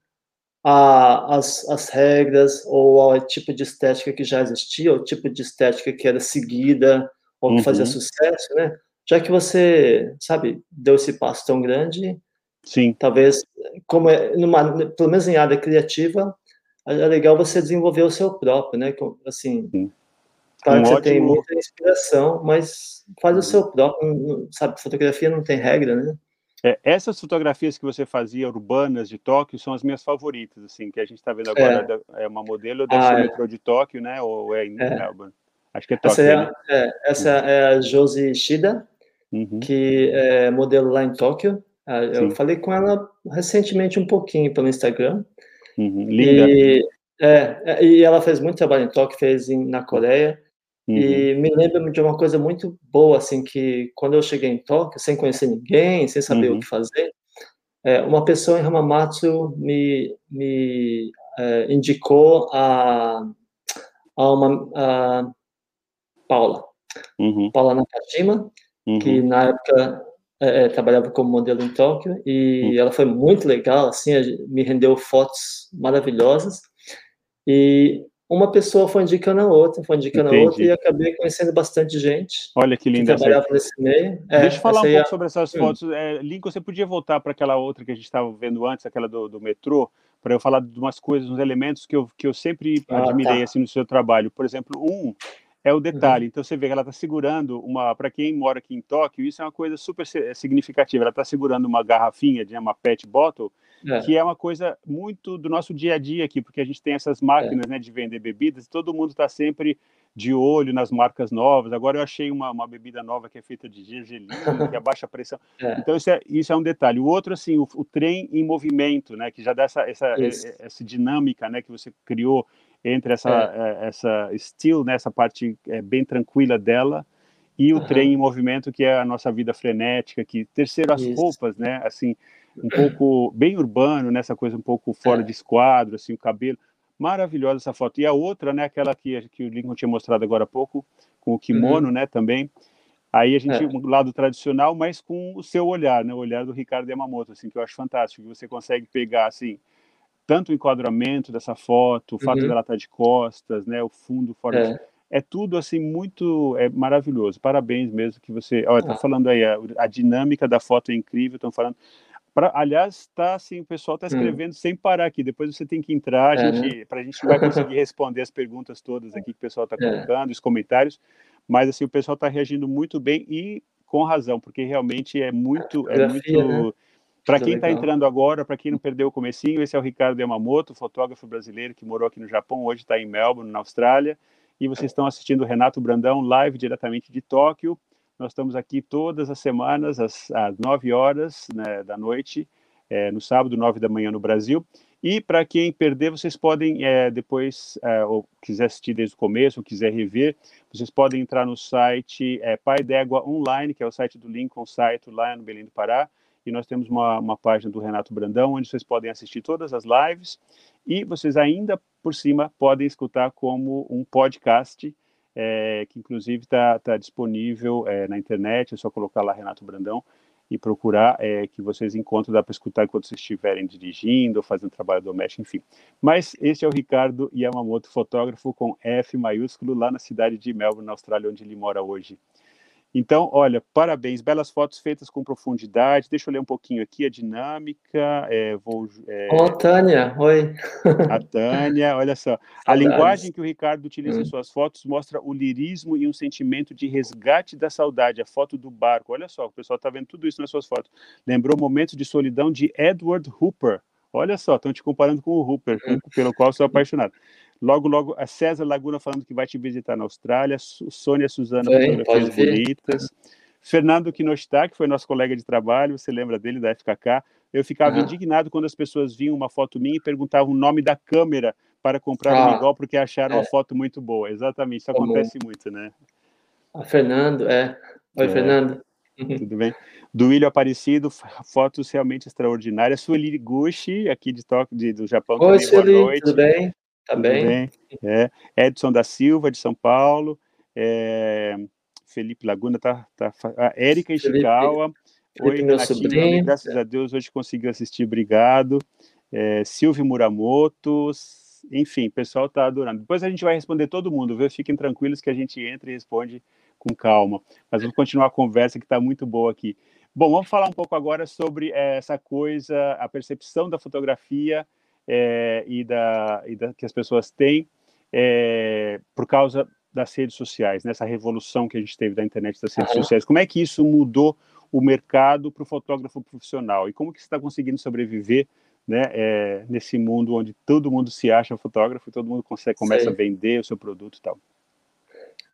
às, às regras ou ao tipo de estética que já existia, ou tipo de estética que era seguida ou que uhum. fazia sucesso, né? Já que você, sabe, deu esse passo tão grande, sim, talvez, como é numa, pelo menos em área criativa, é legal você desenvolver o seu próprio, né? Assim, sim. claro um que você ótimo... tem muita inspiração, mas faz o seu próprio, sabe? Fotografia não tem regra, né? É, essas fotografias que você fazia urbanas de Tóquio são as minhas favoritas, assim, que a gente está vendo agora é. é uma modelo deve ah, é. metrô de Tóquio, né? Ou é em é. Melbourne? Acho que é Tóquio. Essa é, né? é, essa é a Josi Shida, uhum. que é modelo lá em Tóquio. Ah, eu Sim. falei com ela recentemente um pouquinho pelo Instagram. Uhum. Linda. E, é, é, e ela fez muito trabalho em Tóquio, fez em, na Coreia. Uhum. E me lembra de uma coisa muito boa, assim, que quando eu cheguei em Tóquio, sem conhecer ninguém, sem saber uhum. o que fazer, é, uma pessoa em Hamamatsu me, me é, indicou a, a uma a Paula, uhum. Paula Nakajima, uhum. que na época é, é, trabalhava como modelo em Tóquio e uhum. ela foi muito legal, assim, me rendeu fotos maravilhosas e uma pessoa foi indicando a outra, foi indicando Entendi. a outra e acabei conhecendo bastante gente. Olha que linda. Que trabalhava nesse meio. É, Deixa eu falar um pouco é... sobre essas hum. fotos. É, Link, você podia voltar para aquela outra que a gente estava vendo antes, aquela do, do metrô, para eu falar de umas coisas, uns elementos que eu, que eu sempre ah, admirei tá. assim no seu trabalho. Por exemplo, um é o detalhe. Uhum. Então você vê que ela está segurando uma, para quem mora aqui em Tóquio, isso é uma coisa super significativa. Ela está segurando uma garrafinha de uma pet bottle, é. que é uma coisa muito do nosso dia a dia aqui, porque a gente tem essas máquinas é. né, de vender bebidas e todo mundo está sempre de olho nas marcas novas. Agora eu achei uma, uma bebida nova que é feita de gergelim, que abaixa a pressão. É. Então isso é, isso é um detalhe. O outro, assim, o, o trem em movimento, né, que já dá essa, essa, essa dinâmica, né, que você criou entre essa, é. é. essa still, né, essa parte é, bem tranquila dela, e o uhum. trem em movimento, que é a nossa vida frenética, que terceiro as Isso. roupas, né, assim, um pouco bem urbano, nessa né, coisa um pouco fora é. de esquadro, assim, o cabelo, maravilhosa essa foto. E a outra, né, aquela que, que o Lincoln tinha mostrado agora há pouco, com o kimono, uhum. né, também, aí a gente, é. um lado tradicional, mas com o seu olhar, né, o olhar do Ricardo Yamamoto, assim, que eu acho fantástico, que você consegue pegar, assim, tanto o enquadramento dessa foto, o fato uhum. dela estar de costas, né, o fundo fora é. De é tudo assim muito é maravilhoso. Parabéns mesmo que você. Olha, tá ah. falando aí a, a, dinâmica da foto é incrível. Estão falando. Pra, aliás, tá assim, o pessoal está hum. escrevendo hum. sem parar aqui. Depois você tem que entrar, é, gente, né? para a gente vai conseguir responder as perguntas todas aqui que o pessoal está é. colocando, é. os comentários. Mas assim, o pessoal está reagindo muito bem e com razão, porque realmente é muito, é muito. Né? Para quem está entrando agora, para quem não perdeu o comecinho, esse é o Ricardo Yamamoto, fotógrafo brasileiro que morou aqui no Japão, hoje está em Melbourne, na Austrália e vocês estão assistindo o Renato Brandão live diretamente de Tóquio. Nós estamos aqui todas as semanas, às, às 9 horas né, da noite, é, no sábado, 9 da manhã no Brasil. E para quem perder, vocês podem é, depois, é, ou quiser assistir desde o começo, ou quiser rever, vocês podem entrar no site é, Pai d'Égua Online, que é o site do Lincoln Site lá no Belém do Pará, e nós temos uma, uma página do Renato Brandão, onde vocês podem assistir todas as lives, e vocês ainda por cima podem escutar como um podcast, é, que inclusive está tá disponível é, na internet, é só colocar lá Renato Brandão e procurar é, que vocês encontram, dá para escutar enquanto vocês estiverem dirigindo ou fazendo trabalho doméstico, enfim. Mas este é o Ricardo Yamamoto, fotógrafo com F maiúsculo, lá na cidade de Melbourne, na Austrália, onde ele mora hoje. Então, olha, parabéns, belas fotos feitas com profundidade. Deixa eu ler um pouquinho aqui a dinâmica. É, vou. É... Oh, Tânia, oi. A Tânia, olha só. A linguagem que o Ricardo utiliza hum. em suas fotos mostra o lirismo e um sentimento de resgate da saudade. A foto do barco, olha só, o pessoal está vendo tudo isso nas suas fotos. Lembrou momentos de solidão de Edward Hooper. Olha só, estão te comparando com o Hooper, uhum. pelo qual sou apaixonado. Logo, logo, a César Laguna falando que vai te visitar na Austrália, Sônia Suzana, Bem, fotografias bonitas. Fernando Kinoshita, que foi nosso colega de trabalho, você lembra dele, da FKK. Eu ficava indignado quando as pessoas viam uma foto minha e perguntavam o nome da câmera para comprar ah, igual, porque acharam é. a foto muito boa. Exatamente, isso acontece muito, né? A Fernando, é. Oi, é. Fernando. Tudo bem? Do William Aparecido, fotos realmente extraordinárias. Sueli Gushi, aqui de, Tóquio, de, do Japão. Oi, também, Sueli, boa noite. tudo bem? Tá bem? É. Edson da Silva, de São Paulo. É, Felipe Laguna, tá, tá, a Érica Ishikawa. Oi, Renatinho, graças a Deus hoje conseguiu assistir, obrigado. É, Silvio Muramoto, enfim, o pessoal está adorando. Depois a gente vai responder todo mundo, viu? Fiquem tranquilos que a gente entra e responde com calma. Mas vamos continuar a conversa que está muito boa aqui. Bom, vamos falar um pouco agora sobre é, essa coisa, a percepção da fotografia é, e, da, e da, que as pessoas têm é, por causa das redes sociais, nessa né? revolução que a gente teve da internet das redes sociais. Como é que isso mudou o mercado para o fotógrafo profissional e como que você está conseguindo sobreviver né, é, nesse mundo onde todo mundo se acha fotógrafo e todo mundo consegue começa a vender o seu produto e tal?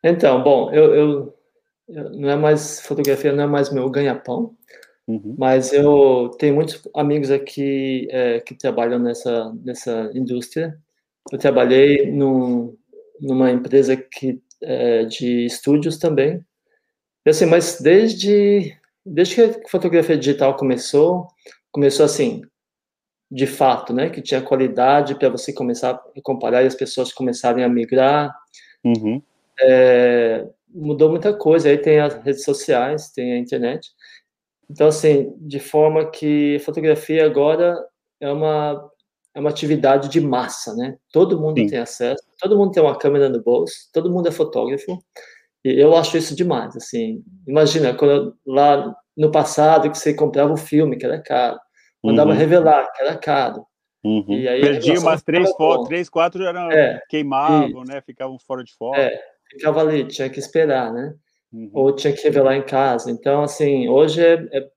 Então, bom, eu, eu, eu, não é mais fotografia, não é mais meu ganha-pão. Uhum. Mas eu tenho muitos amigos aqui é, que trabalham nessa, nessa indústria. Eu trabalhei num, numa empresa que, é, de estúdios também. E, assim, mas desde, desde que a fotografia digital começou, começou assim, de fato, né? Que tinha qualidade para você começar a comparar e as pessoas começarem a migrar. Uhum. É, mudou muita coisa. Aí tem as redes sociais, tem a internet. Então, assim, de forma que fotografia agora é uma, é uma atividade de massa, né? Todo mundo Sim. tem acesso, todo mundo tem uma câmera no bolso, todo mundo é fotógrafo. E eu acho isso demais, assim. Imagina, quando, lá no passado, que você comprava um filme, que era caro, mandava uhum. revelar, que era caro. Uhum. E aí, Perdi umas três fotos, três, quatro eram, é, queimavam, e, né? Ficavam fora de foto. É, ficava ali, tinha que esperar, né? Uhum. Ou tinha que revelar em casa. Então, assim, hoje é, é,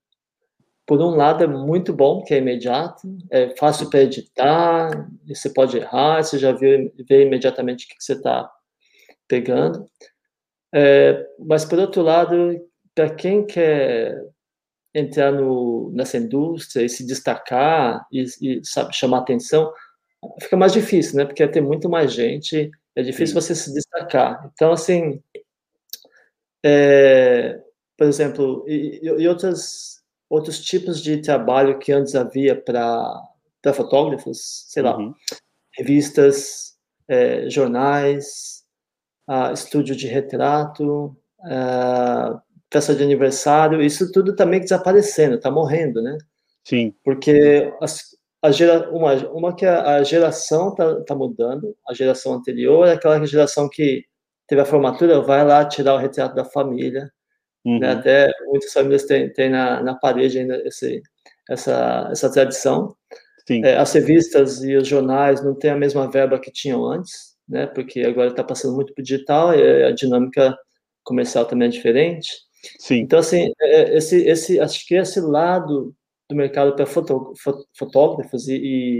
por um lado é muito bom, que é imediato, é fácil para editar, você pode errar, você já vê, vê imediatamente o que, que você está pegando. É, mas, por outro lado, para quem quer entrar no, nessa indústria e se destacar e, e sabe, chamar atenção, fica mais difícil, né? Porque tem muito mais gente, é difícil Sim. você se destacar. Então, assim, é, por exemplo, e, e outras, outros tipos de trabalho que antes havia para fotógrafos, sei uhum. lá, revistas, é, jornais, estúdio de retrato, festa de aniversário, isso tudo meio que desaparecendo, está morrendo, né? Sim. Porque as, a gera, uma, uma que a, a geração está tá mudando, a geração anterior é aquela geração que teve a formatura, vai lá tirar o retrato da família, né? uhum. né? até muitas famílias têm, têm na, na parede ainda esse, essa, essa tradição. É, as revistas e os jornais não têm a mesma verba que tinham antes, né? porque agora está passando muito para o digital e a dinâmica comercial também é diferente. Sim. Então, assim, é, é, esse, esse, acho que esse lado do mercado para fotógrafos e,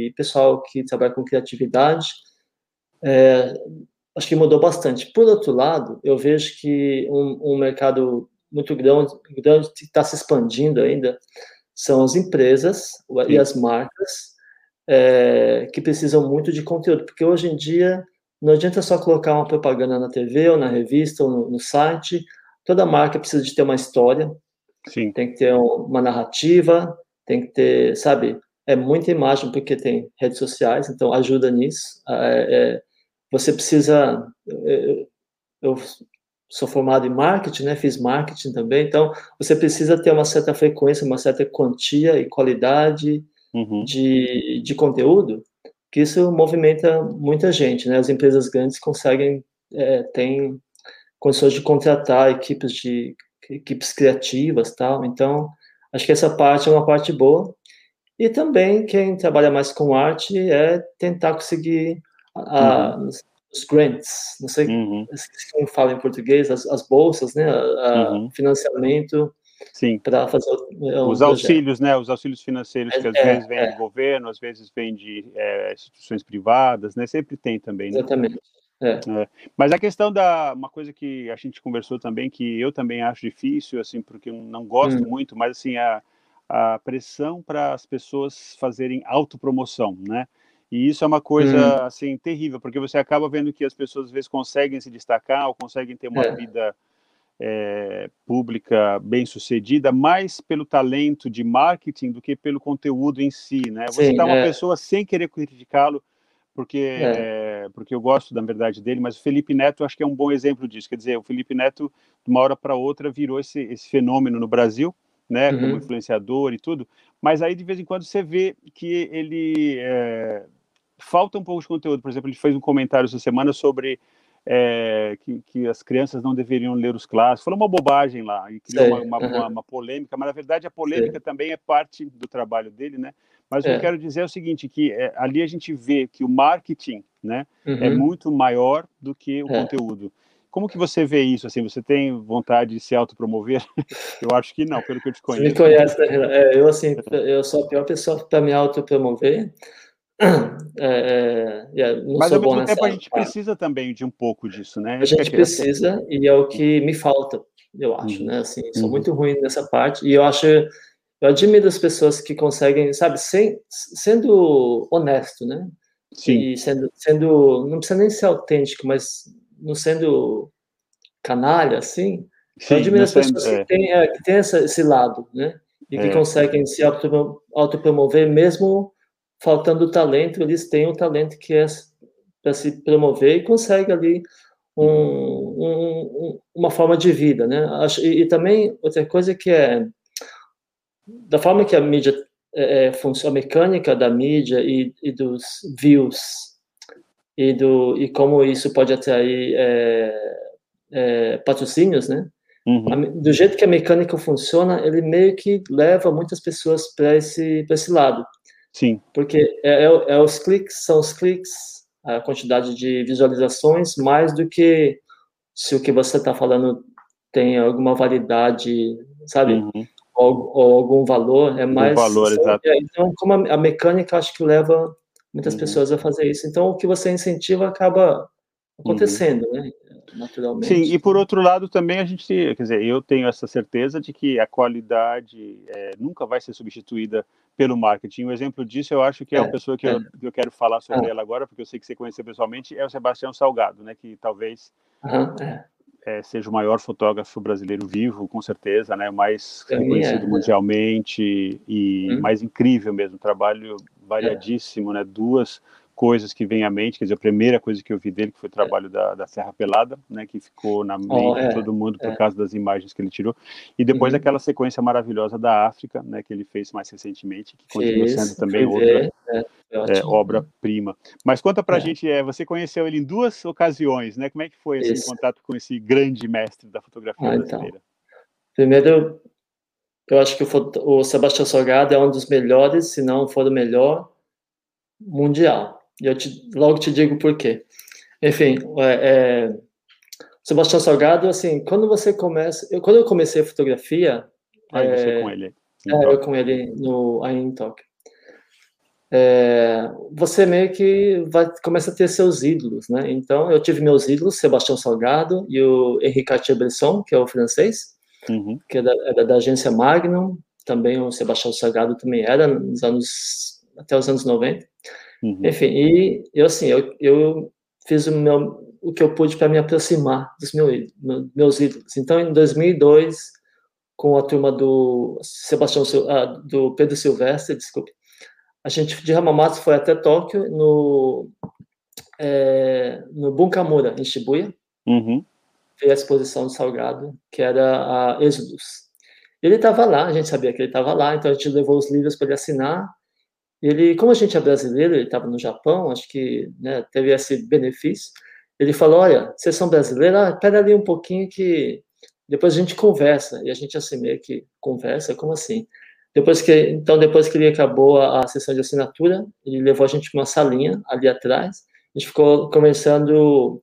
e, pessoal que trabalha com criatividade, é, acho que mudou bastante. Por outro lado, eu vejo que um, um mercado muito grande, grande que está se expandindo ainda são as empresas Sim. e as marcas é, que precisam muito de conteúdo, porque hoje em dia não adianta só colocar uma propaganda na TV ou na revista ou no, no site, toda marca precisa de ter uma história, Sim. tem que ter uma narrativa, tem que ter, sabe, é muita imagem porque tem redes sociais, então ajuda nisso. É, é, você precisa, é, eu sou formado em marketing, né, fiz marketing também, então você precisa ter uma certa frequência, uma certa quantia e qualidade uhum. de, de conteúdo, que isso movimenta muita gente, né, as empresas grandes conseguem, é, têm condições de contratar equipes de equipes criativas, tal. Então, acho que essa parte é uma parte boa. E também quem trabalha mais com arte é tentar conseguir a, uhum. os grants, não sei uhum. como fala em português, as, as bolsas, né, a, uhum. financiamento para fazer um os auxílios, né, os auxílios financeiros que às é, vezes vêm é. do governo, às vezes vêm de é, instituições privadas, né, sempre tem também. Né? Exatamente. É. É. Mas a questão da uma coisa que a gente conversou também que eu também acho difícil assim porque não gosto hum. muito, mas assim a, a pressão para as pessoas fazerem autopromoção, né? E isso é uma coisa hum. assim terrível porque você acaba vendo que as pessoas às vezes conseguem se destacar ou conseguem ter uma é. vida é, pública bem sucedida mais pelo talento de marketing do que pelo conteúdo em si, né? Você está uma é. pessoa sem querer criticá-lo porque, é. É, porque eu gosto da verdade dele, mas o Felipe Neto acho que é um bom exemplo disso. Quer dizer, o Felipe Neto, de uma hora para outra, virou esse, esse fenômeno no Brasil, né, uhum. como influenciador e tudo, mas aí de vez em quando você vê que ele é, falta um pouco de conteúdo. Por exemplo, ele fez um comentário essa semana sobre é, que, que, as crianças não deveriam ler os clássicos. Falou uma bobagem lá e criou uma, uma, uhum. uma, uma, polêmica, mas na verdade a polêmica Sim. também é parte do trabalho dele, né? Mas é. o que eu quero dizer é o seguinte, que é, ali a gente vê que o marketing, né, é uhum. é muito maior do que o é. conteúdo. Como que você vê isso? Assim, você tem vontade de se autopromover? eu acho que não, pelo que eu te conheço. Você me conhece, né, é, eu assim, eu sou a pior pessoa para me autopromover. É, é, Mas ao mesmo tempo a gente precisa também de um pouco disso, né? A gente precisa e é o que me falta, eu acho, uhum. né? Assim, sou uhum. muito ruim nessa parte e eu acho eu admiro as pessoas que conseguem, sabe, sem, sendo honesto, né? Sim. E sendo, sendo, não precisa nem ser autêntico, mas não sendo canalha, assim. Sim, eu admiro as pessoas é. que têm, é, que têm essa, esse lado, né? E que é. conseguem se autopromover, mesmo faltando talento, eles têm o talento que é para se promover e conseguem ali um, um, uma forma de vida, né? E, e também outra coisa que é da forma que a mídia é, é, funciona, a mecânica da mídia e, e, dos views e do e como isso pode atrair é, é, patrocínios, né? Uhum. Do jeito que a mecânica funciona, ele meio que leva muitas pessoas para esse para esse lado. Sim. Porque é, é, é, os cliques, são os cliques, a quantidade de visualizações, mais do que se o que você está falando tem alguma validade, sabe? Uhum ou, ou algum valor, é mais. Um valor, exato. É, então, como a, a, mecânica acho que leva muitas uhum. pessoas a fazer isso. Então, o que você incentiva acaba acontecendo, uhum. né? Naturalmente. Sim, e por outro lado também a gente, quer dizer, eu tenho essa certeza de que a qualidade é, nunca vai ser substituída pelo marketing. Um exemplo disso, eu acho que é, é a pessoa que, é. eu, que, eu, quero falar sobre ah. ela agora, porque eu sei que você conheceu pessoalmente, é o Sebastião Salgado, né, que talvez uhum, é, seja o maior fotógrafo brasileiro vivo, com certeza, né, mais reconhecido é, mundialmente e hum. mais incrível mesmo, trabalho variadíssimo, né, duas coisas que vêm à mente, quer dizer, a primeira coisa que eu vi dele que foi o trabalho da, da Serra Pelada, né, que ficou na mente oh, é, de todo mundo por é. causa das imagens que ele tirou, e depois uhum. aquela sequência maravilhosa da África, né, que ele fez mais recentemente, que continua sendo também outra é, é obra-prima. Mas conta pra é. gente, é, você conheceu ele em duas ocasiões, né, como é que foi esse contato com esse grande mestre da fotografia ah, então. brasileira? Então. Primeiro, eu acho que o, o Sebastião Salgado é um dos melhores, se não for o melhor, mundial e eu te, logo te digo por quê. Enfim, é, é, Sebastião Salgado, assim, quando você começa. Eu, quando eu comecei a fotografia. Ah, é, você com ele. É, eu com ele no, aí em Tóquio. É, você meio que vai começa a ter seus ídolos, né? Então eu tive meus ídolos, Sebastião Salgado e o Henri Cartier-Bresson, que é o francês, uhum. que é da, era da agência Magnum, também o Sebastião Salgado também era nos anos até os anos 90. Uhum. Enfim, e eu assim, eu, eu fiz o, meu, o que eu pude para me aproximar dos meus, meus ídolos. Então, em 2002, com a turma do Sebastião ah, do Pedro Silvestre, desculpe, a gente de Hamamatsu foi até Tóquio no é, no Bunkamura em Shibuya. Uhum. A exposição do Salgado, que era a Exodus. Ele estava lá, a gente sabia que ele estava lá, então a gente levou os livros para ele assinar ele, como a gente é brasileiro, ele estava no Japão, acho que né, teve esse benefício. Ele falou: Olha, vocês são brasileiros, ah, espera ali um pouquinho que depois a gente conversa. E a gente assim meio que conversa, como assim? Depois que, então, depois que ele acabou a, a sessão de assinatura, ele levou a gente para uma salinha ali atrás. A gente ficou conversando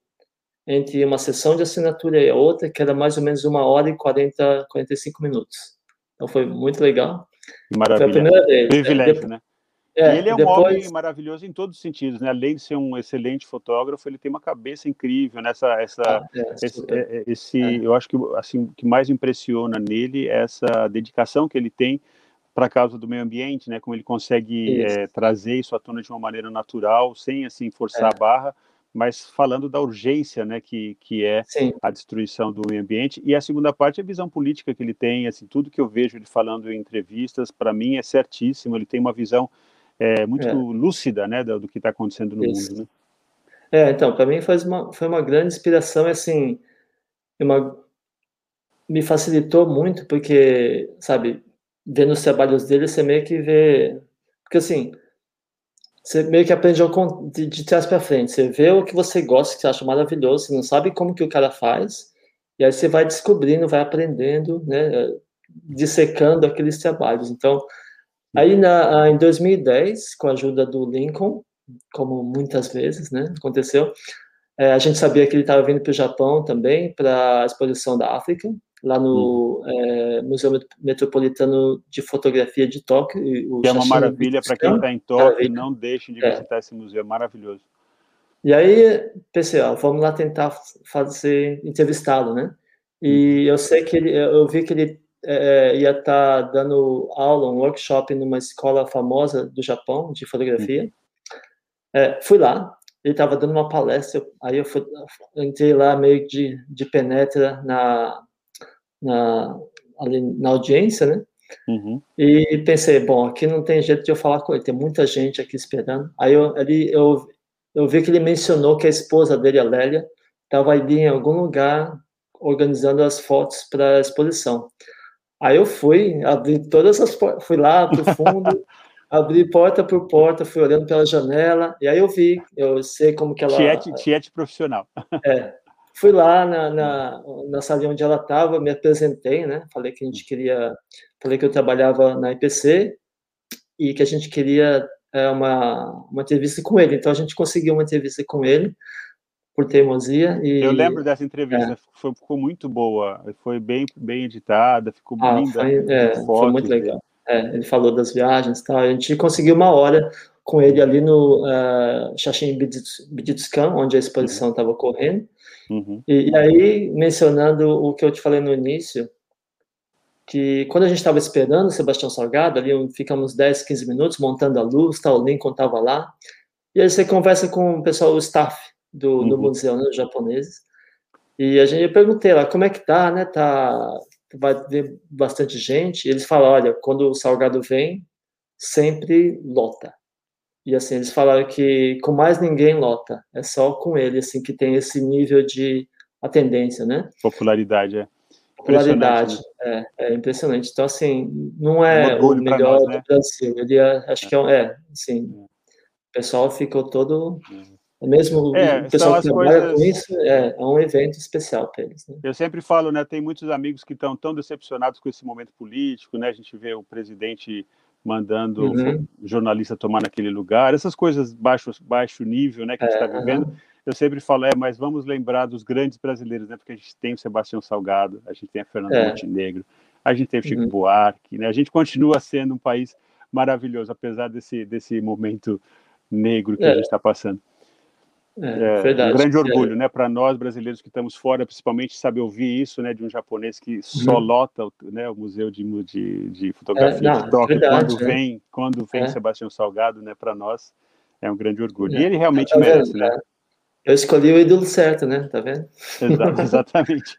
entre uma sessão de assinatura e a outra, que era mais ou menos uma hora e 40, 45 minutos. Então foi muito legal. Maravilha. Foi a primeira vez. Privilégio, né? É, e ele é depois... um homem maravilhoso em todos os sentidos, né? Além de ser um excelente fotógrafo, ele tem uma cabeça incrível nessa, essa, ah, é, esse, é, é, esse é. eu acho que assim o que mais impressiona nele é essa dedicação que ele tem para a causa do meio ambiente, né? Como ele consegue é, trazer isso à tona de uma maneira natural, sem assim forçar a barra, mas falando da urgência, né? Que que é Sim. a destruição do meio ambiente. E a segunda parte é a visão política que ele tem, assim tudo que eu vejo ele falando em entrevistas, para mim é certíssimo. Ele tem uma visão é, muito é. lúcida, né, do, do que está acontecendo no Isso. mundo, né? É, então, para mim foi uma, foi uma grande inspiração, assim, uma, me facilitou muito, porque, sabe, vendo os trabalhos dele, você meio que vê, porque assim, você meio que aprende de, de trás para frente, você vê o que você gosta, que você acha maravilhoso, você não sabe como que o cara faz, e aí você vai descobrindo, vai aprendendo, né, dissecando aqueles trabalhos, então, Aí, na, ah, em 2010, com a ajuda do Lincoln, como muitas vezes né, aconteceu, é, a gente sabia que ele estava vindo para o Japão também, para a exposição da África, lá no hum. é, Museu Metropolitano de Fotografia de Tóquio. que é uma maravilha para quem está em Tóquio, maravilha. não deixem de visitar é. esse museu, é maravilhoso. E aí, pensei, ó, vamos lá tentar fazer entrevistá-lo, né? E hum. eu sei que ele, eu vi que ele é, é, ia estar tá dando aula, um workshop numa escola famosa do Japão de fotografia. É, fui lá, ele estava dando uma palestra, aí eu fui, entrei lá meio de, de penetra na, na, ali, na audiência, né? Uhum. E pensei, bom, aqui não tem jeito de eu falar com ele, tem muita gente aqui esperando. Aí eu, ali, eu, eu vi que ele mencionou que a esposa dele, a Lélia, estava ali em algum lugar organizando as fotos para a exposição. Aí eu fui, abri todas as portas, fui lá pro fundo, abri porta por porta, fui olhando pela janela, e aí eu vi, eu sei como que ela... Tiete, tiete profissional. É, fui lá na, na, na sala onde ela estava, me apresentei, né, falei que a gente queria, falei que eu trabalhava na IPC, e que a gente queria é, uma, uma entrevista com ele, então a gente conseguiu uma entrevista com ele, por teimosia. E... Eu lembro dessa entrevista, é. foi, ficou muito boa, foi bem, bem editada, ficou ah, linda. Foi, é, foi muito legal. É, ele falou das viagens e tal. A gente conseguiu uma hora com ele ali no uh, Shashin Biditskan, onde a exposição estava uhum. correndo. Uhum. E, e, aí, mencionando o que eu te falei no início, que quando a gente estava esperando o Sebastião Salgado, ali ficamos 10, 15 minutos montando a luz, tá, o Lincoln estava lá, e aí você conversa com o pessoal, o staff do, uhum. do museu, né, japoneses, e a gente, eu perguntei lá, como é que tá, né, tá, vai ver bastante gente, e eles falam, olha, quando o Salgado vem, sempre lota. E assim, eles falaram que com mais ninguém lota, é só com ele, assim, que tem esse nível de atendência, né? Popularidade, é. Popularidade, né? é, é, impressionante. Então, assim, não é um o melhor nós, né? do Brasil, ele é, acho é. que é, é assim, o pessoal ficou todo... Mesmo é, o pessoal que trabalha coisas... com isso, é, é um evento especial para eles. Né? Eu sempre falo, né, tem muitos amigos que estão tão decepcionados com esse momento político, né, a gente vê o presidente mandando uhum. jornalista tomar naquele lugar, essas coisas baixo, baixo nível, né, que a gente está é, vivendo. Uhum. Eu sempre falo, é, mas vamos lembrar dos grandes brasileiros, né, porque a gente tem o Sebastião Salgado, a gente tem a Fernanda é. Montenegro, a gente tem o Chico uhum. Buarque, né, a gente continua sendo um país maravilhoso, apesar desse, desse momento negro que a é. gente está passando. É, é verdade. Um grande orgulho, é. né, para nós brasileiros que estamos fora, principalmente saber ouvir isso, né, de um japonês que só uhum. lota, né, o museu de, de, de fotografia é, não, de Tóquio, quando é. vem, quando vem Sebastião Salgado, né, para nós é um grande orgulho. E ele realmente merece, né? Eu escolhi o ídolo certo, né? Tá vendo? exatamente.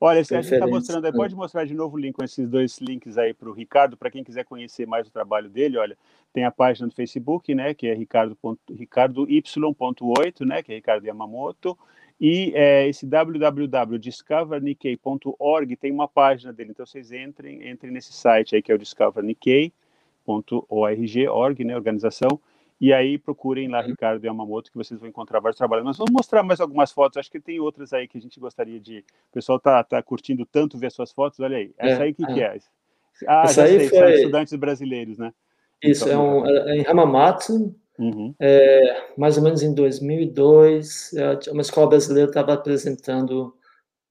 Olha, a gente está mostrando aí, pode mostrar de novo o link com esses dois links aí para o Ricardo, para quem quiser conhecer mais o trabalho dele, olha, tem a página do Facebook, né, que é ricardo, ricardo y.8, né, que é Ricardo Yamamoto, e é, esse www.discovernikkei.org tem uma página dele, então vocês entrem, entrem nesse site aí que é o discovernikkei.org, né, organização, e aí procurem lá. Ricardo Yamamoto que vocês vão encontrar vários trabalhos. Nós vamos mostrar mais algumas fotos, acho que tem outras aí que a gente gostaria de. O pessoal tá, tá curtindo tanto ver suas fotos, olha aí. Essa é, aí que, é. que é? Ah, Essa já sei, foi... são estudantes brasileiros, né? Isso, então, é, um, é em Hamamatsu, uhum. é, mais ou menos em 2002, é, uma escola brasileira estava apresentando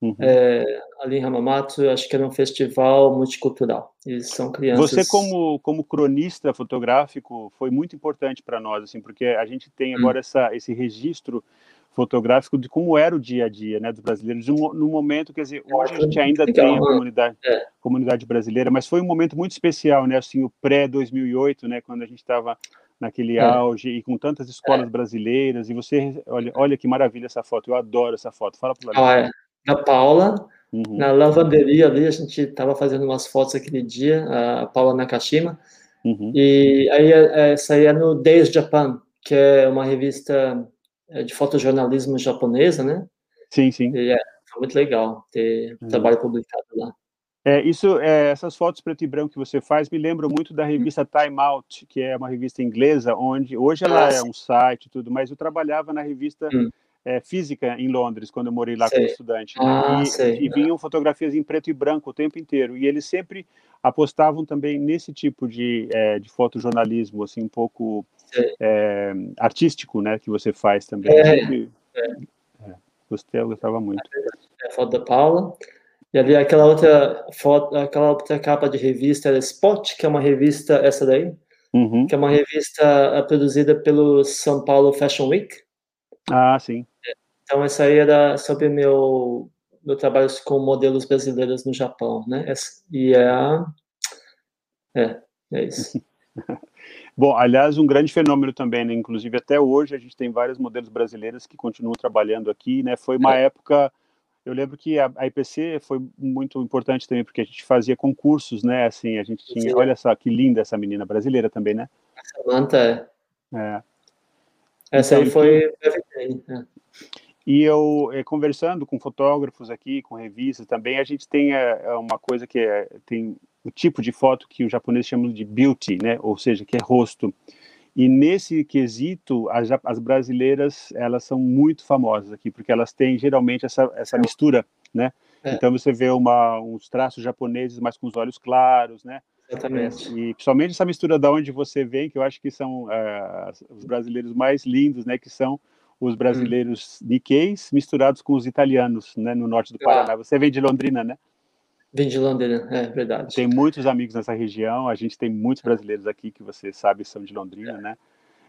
Uhum. É, ali em Hamamatsu, acho que era um festival multicultural. E são crianças. Você como como cronista fotográfico foi muito importante para nós, assim, porque a gente tem agora uhum. essa esse registro fotográfico de como era o dia a dia, né, dos brasileiros no, no momento, quer dizer, hoje a gente ainda tem a comunidade é. comunidade brasileira, mas foi um momento muito especial, né, assim, o pré 2008, né, quando a gente estava naquele é. auge e com tantas escolas é. brasileiras e você olha olha que maravilha essa foto, eu adoro essa foto. Fala para ah, da Paula, uhum. na lavanderia ali, a gente estava fazendo umas fotos aquele dia, a Paula Nakashima, uhum. e aí essa aí é no Days Japan, que é uma revista de fotojornalismo japonesa, né? Sim, sim. E é, foi muito legal ter uhum. trabalho publicado lá. É, isso, é, essas fotos preto e branco que você faz me lembram muito da revista Time Out, que é uma revista inglesa, onde hoje ela ah, é um site e tudo, mas eu trabalhava na revista hum é, física em Londres, quando eu morei lá sei. como estudante. Ah, e, e, vinham fotografias em preto e branco o tempo inteiro. E eles sempre apostavam também nesse tipo de, é, de fotojornalismo, assim, um pouco é, artístico, né, que você faz também. É, é. é. gostei, eu gostava muito. É a foto da Paula. E ali aquela outra foto, aquela outra capa de revista era Spot, que é uma revista, essa daí, uhum. que é uma revista é, produzida pelo São Paulo Fashion Week. Ah, sim. Então, essa aí era sobre meu, meu trabalho com modelos brasileiros no Japão, né? E é, é, é isso. Bom, aliás, um grande fenômeno também, né? Inclusive, até hoje a gente tem vários modelos brasileiros que continuam trabalhando aqui, né? Foi uma é. época, eu lembro que a, a, IPC foi muito importante também, porque a gente fazia concursos, né? Assim, a gente tinha, Sim. olha só que linda essa menina brasileira também, né? Samanta. É. é. Essa então, aí foi? E eu, é, conversando com fotógrafos aqui, com revistas também, a gente tem é, uma coisa que é, tem o tipo de foto que os japoneses chamam de beauty, né? Ou seja, que é rosto. E nesse quesito, as, as brasileiras, elas são muito famosas aqui, porque elas têm geralmente essa, essa mistura, né? É. Então você vê uma, uns traços japoneses, mas com os olhos claros, né? Exatamente. E principalmente essa mistura da onde você vem, que eu acho que são uh, os brasileiros mais lindos, né? Que são os brasileiros hum. Nikkeis misturados com os italianos, né, no norte do Paraná. Ah. Você vem de Londrina, né? Vem de Londrina, é verdade. Tem muitos amigos nessa região, a gente tem muitos brasileiros aqui que você sabe são de Londrina, é. né?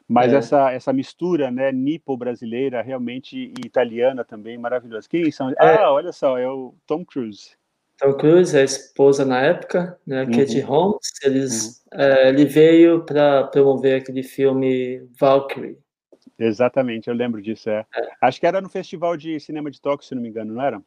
Mas é. essa, essa mistura, né, nipo-brasileira, realmente, e italiana também, maravilhosa. Quem são? É. Ah, olha só, é o Tom Cruise. Tom Cruise, a esposa na época, né, uhum. Katie Holmes, eles, uhum. é, ele veio para promover aquele filme Valkyrie. Exatamente, eu lembro disso, é. é. Acho que era no Festival de Cinema de Tóquio, se não me engano, não era?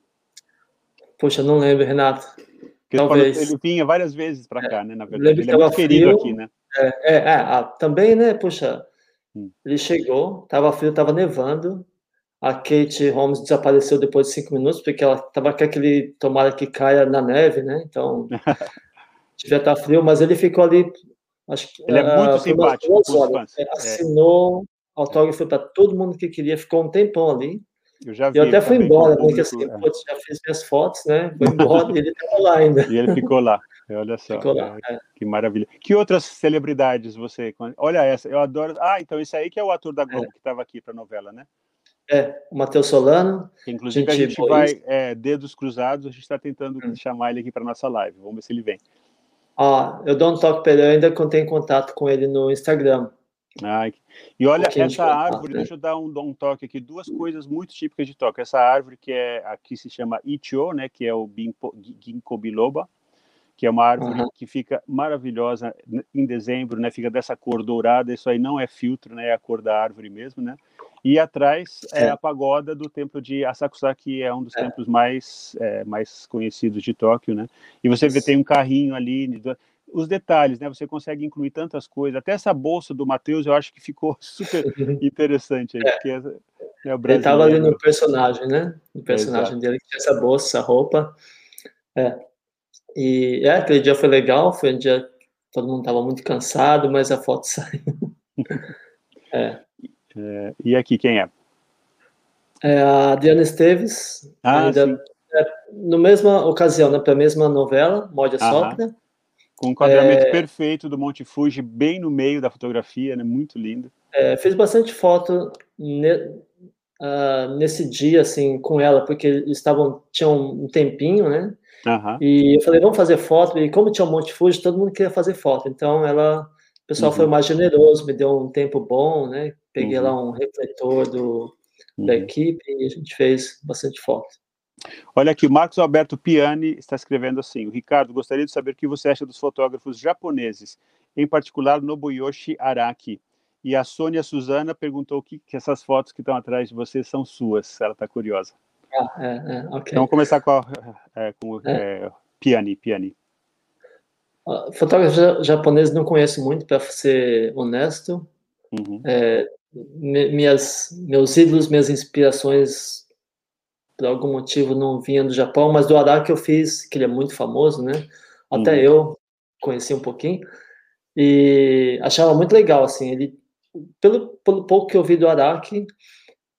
Poxa, não lembro, Renato. Porque Talvez. Ele, vinha várias vezes para é. cá, né, na verdade. Ele é muito querido frio, aqui, né? É, é, é ah, também, né, poxa, hum. ele chegou, tava frio, tava nevando, a Kate Holmes desapareceu depois de cinco minutos, porque ela estava com aquele tomara que caia na neve, né? Então, devia estar tá frio, mas ele ficou ali. Acho que, ele é muito uh, simpático. Horas, é, assinou é. autógrafo para todo mundo que queria, ficou um tempão ali. Eu já vi. Eu até fui embora, porque assim, é. putz, já fiz minhas fotos, né? Foi embora e ele estava lá ainda. E ele ficou lá. Olha só. Lá, é, é. Que maravilha. Que outras celebridades você. Olha essa, eu adoro. Ah, então esse aí que é o ator da Globo é. que estava aqui para a novela, né? É, o Matheus Solano. Inclusive, a gente vai, é, dedos cruzados, a gente está tentando hum. chamar ele aqui para nossa live. Vamos ver se ele vem. Ah, eu dou um toque para ele, eu ainda tenho contato com ele no Instagram. Ai, e olha, um essa árvore, né? deixa eu dar um, um, toque aqui, duas coisas muito típicas de toque. Essa árvore que é aqui se chama Ichio, né, que é o ginkgo biloba, que é uma árvore uhum. que fica maravilhosa em dezembro, né? Fica dessa cor dourada, isso aí não é filtro, né? É a cor da árvore mesmo, né? E atrás é, é a pagoda do templo de Asakusa, que é um dos é. templos mais, é, mais conhecidos de Tóquio, né? E você vê, tem um carrinho ali, os detalhes, né? Você consegue incluir tantas coisas. Até essa bolsa do Matheus, eu acho que ficou super interessante. Aí, é. é, é Ele estava ali no personagem, né? No personagem dele, que tinha essa bolsa, essa roupa. É. E é, aquele dia foi legal, foi um dia todo mundo estava muito cansado, mas a foto saiu. é. é. E aqui, quem é? É a Diana Esteves, ah, ainda, é, no mesma ocasião, né, para a mesma novela, Módia Sopra. Com um enquadramento é, perfeito do Monte Fuji, bem no meio da fotografia, né, muito lindo. É, fiz bastante foto ne, uh, nesse dia, assim, com ela, porque eles estavam, tinham um tempinho, né, Uhum. E eu falei, vamos fazer foto. E como tinha um monte Fuji, todo mundo queria fazer foto. Então ela, o pessoal uhum. foi mais generoso, me deu um tempo bom, né? Peguei uhum. lá um refletor do, da uhum. equipe e a gente fez bastante foto. Olha aqui, o Marcos Alberto Piani está escrevendo assim: Ricardo, gostaria de saber o que você acha dos fotógrafos japoneses, em particular Nobuyoshi Araki. E a Sônia Suzana perguntou que, que essas fotos que estão atrás de você são suas. Ela está curiosa. Ah, é, é, okay. Então, vamos começar com, a, é, com é. é Piani. Piani. Uh, fotógrafo japonês não conheço muito, para ser honesto. Uhum. É, minhas, meus ídolos, minhas inspirações, por algum motivo, não vinham do Japão, mas do Araki eu fiz, que ele é muito famoso, né? Até uhum. eu conheci um pouquinho. E achava muito legal, assim, ele, pelo, pelo pouco que eu vi do Araki,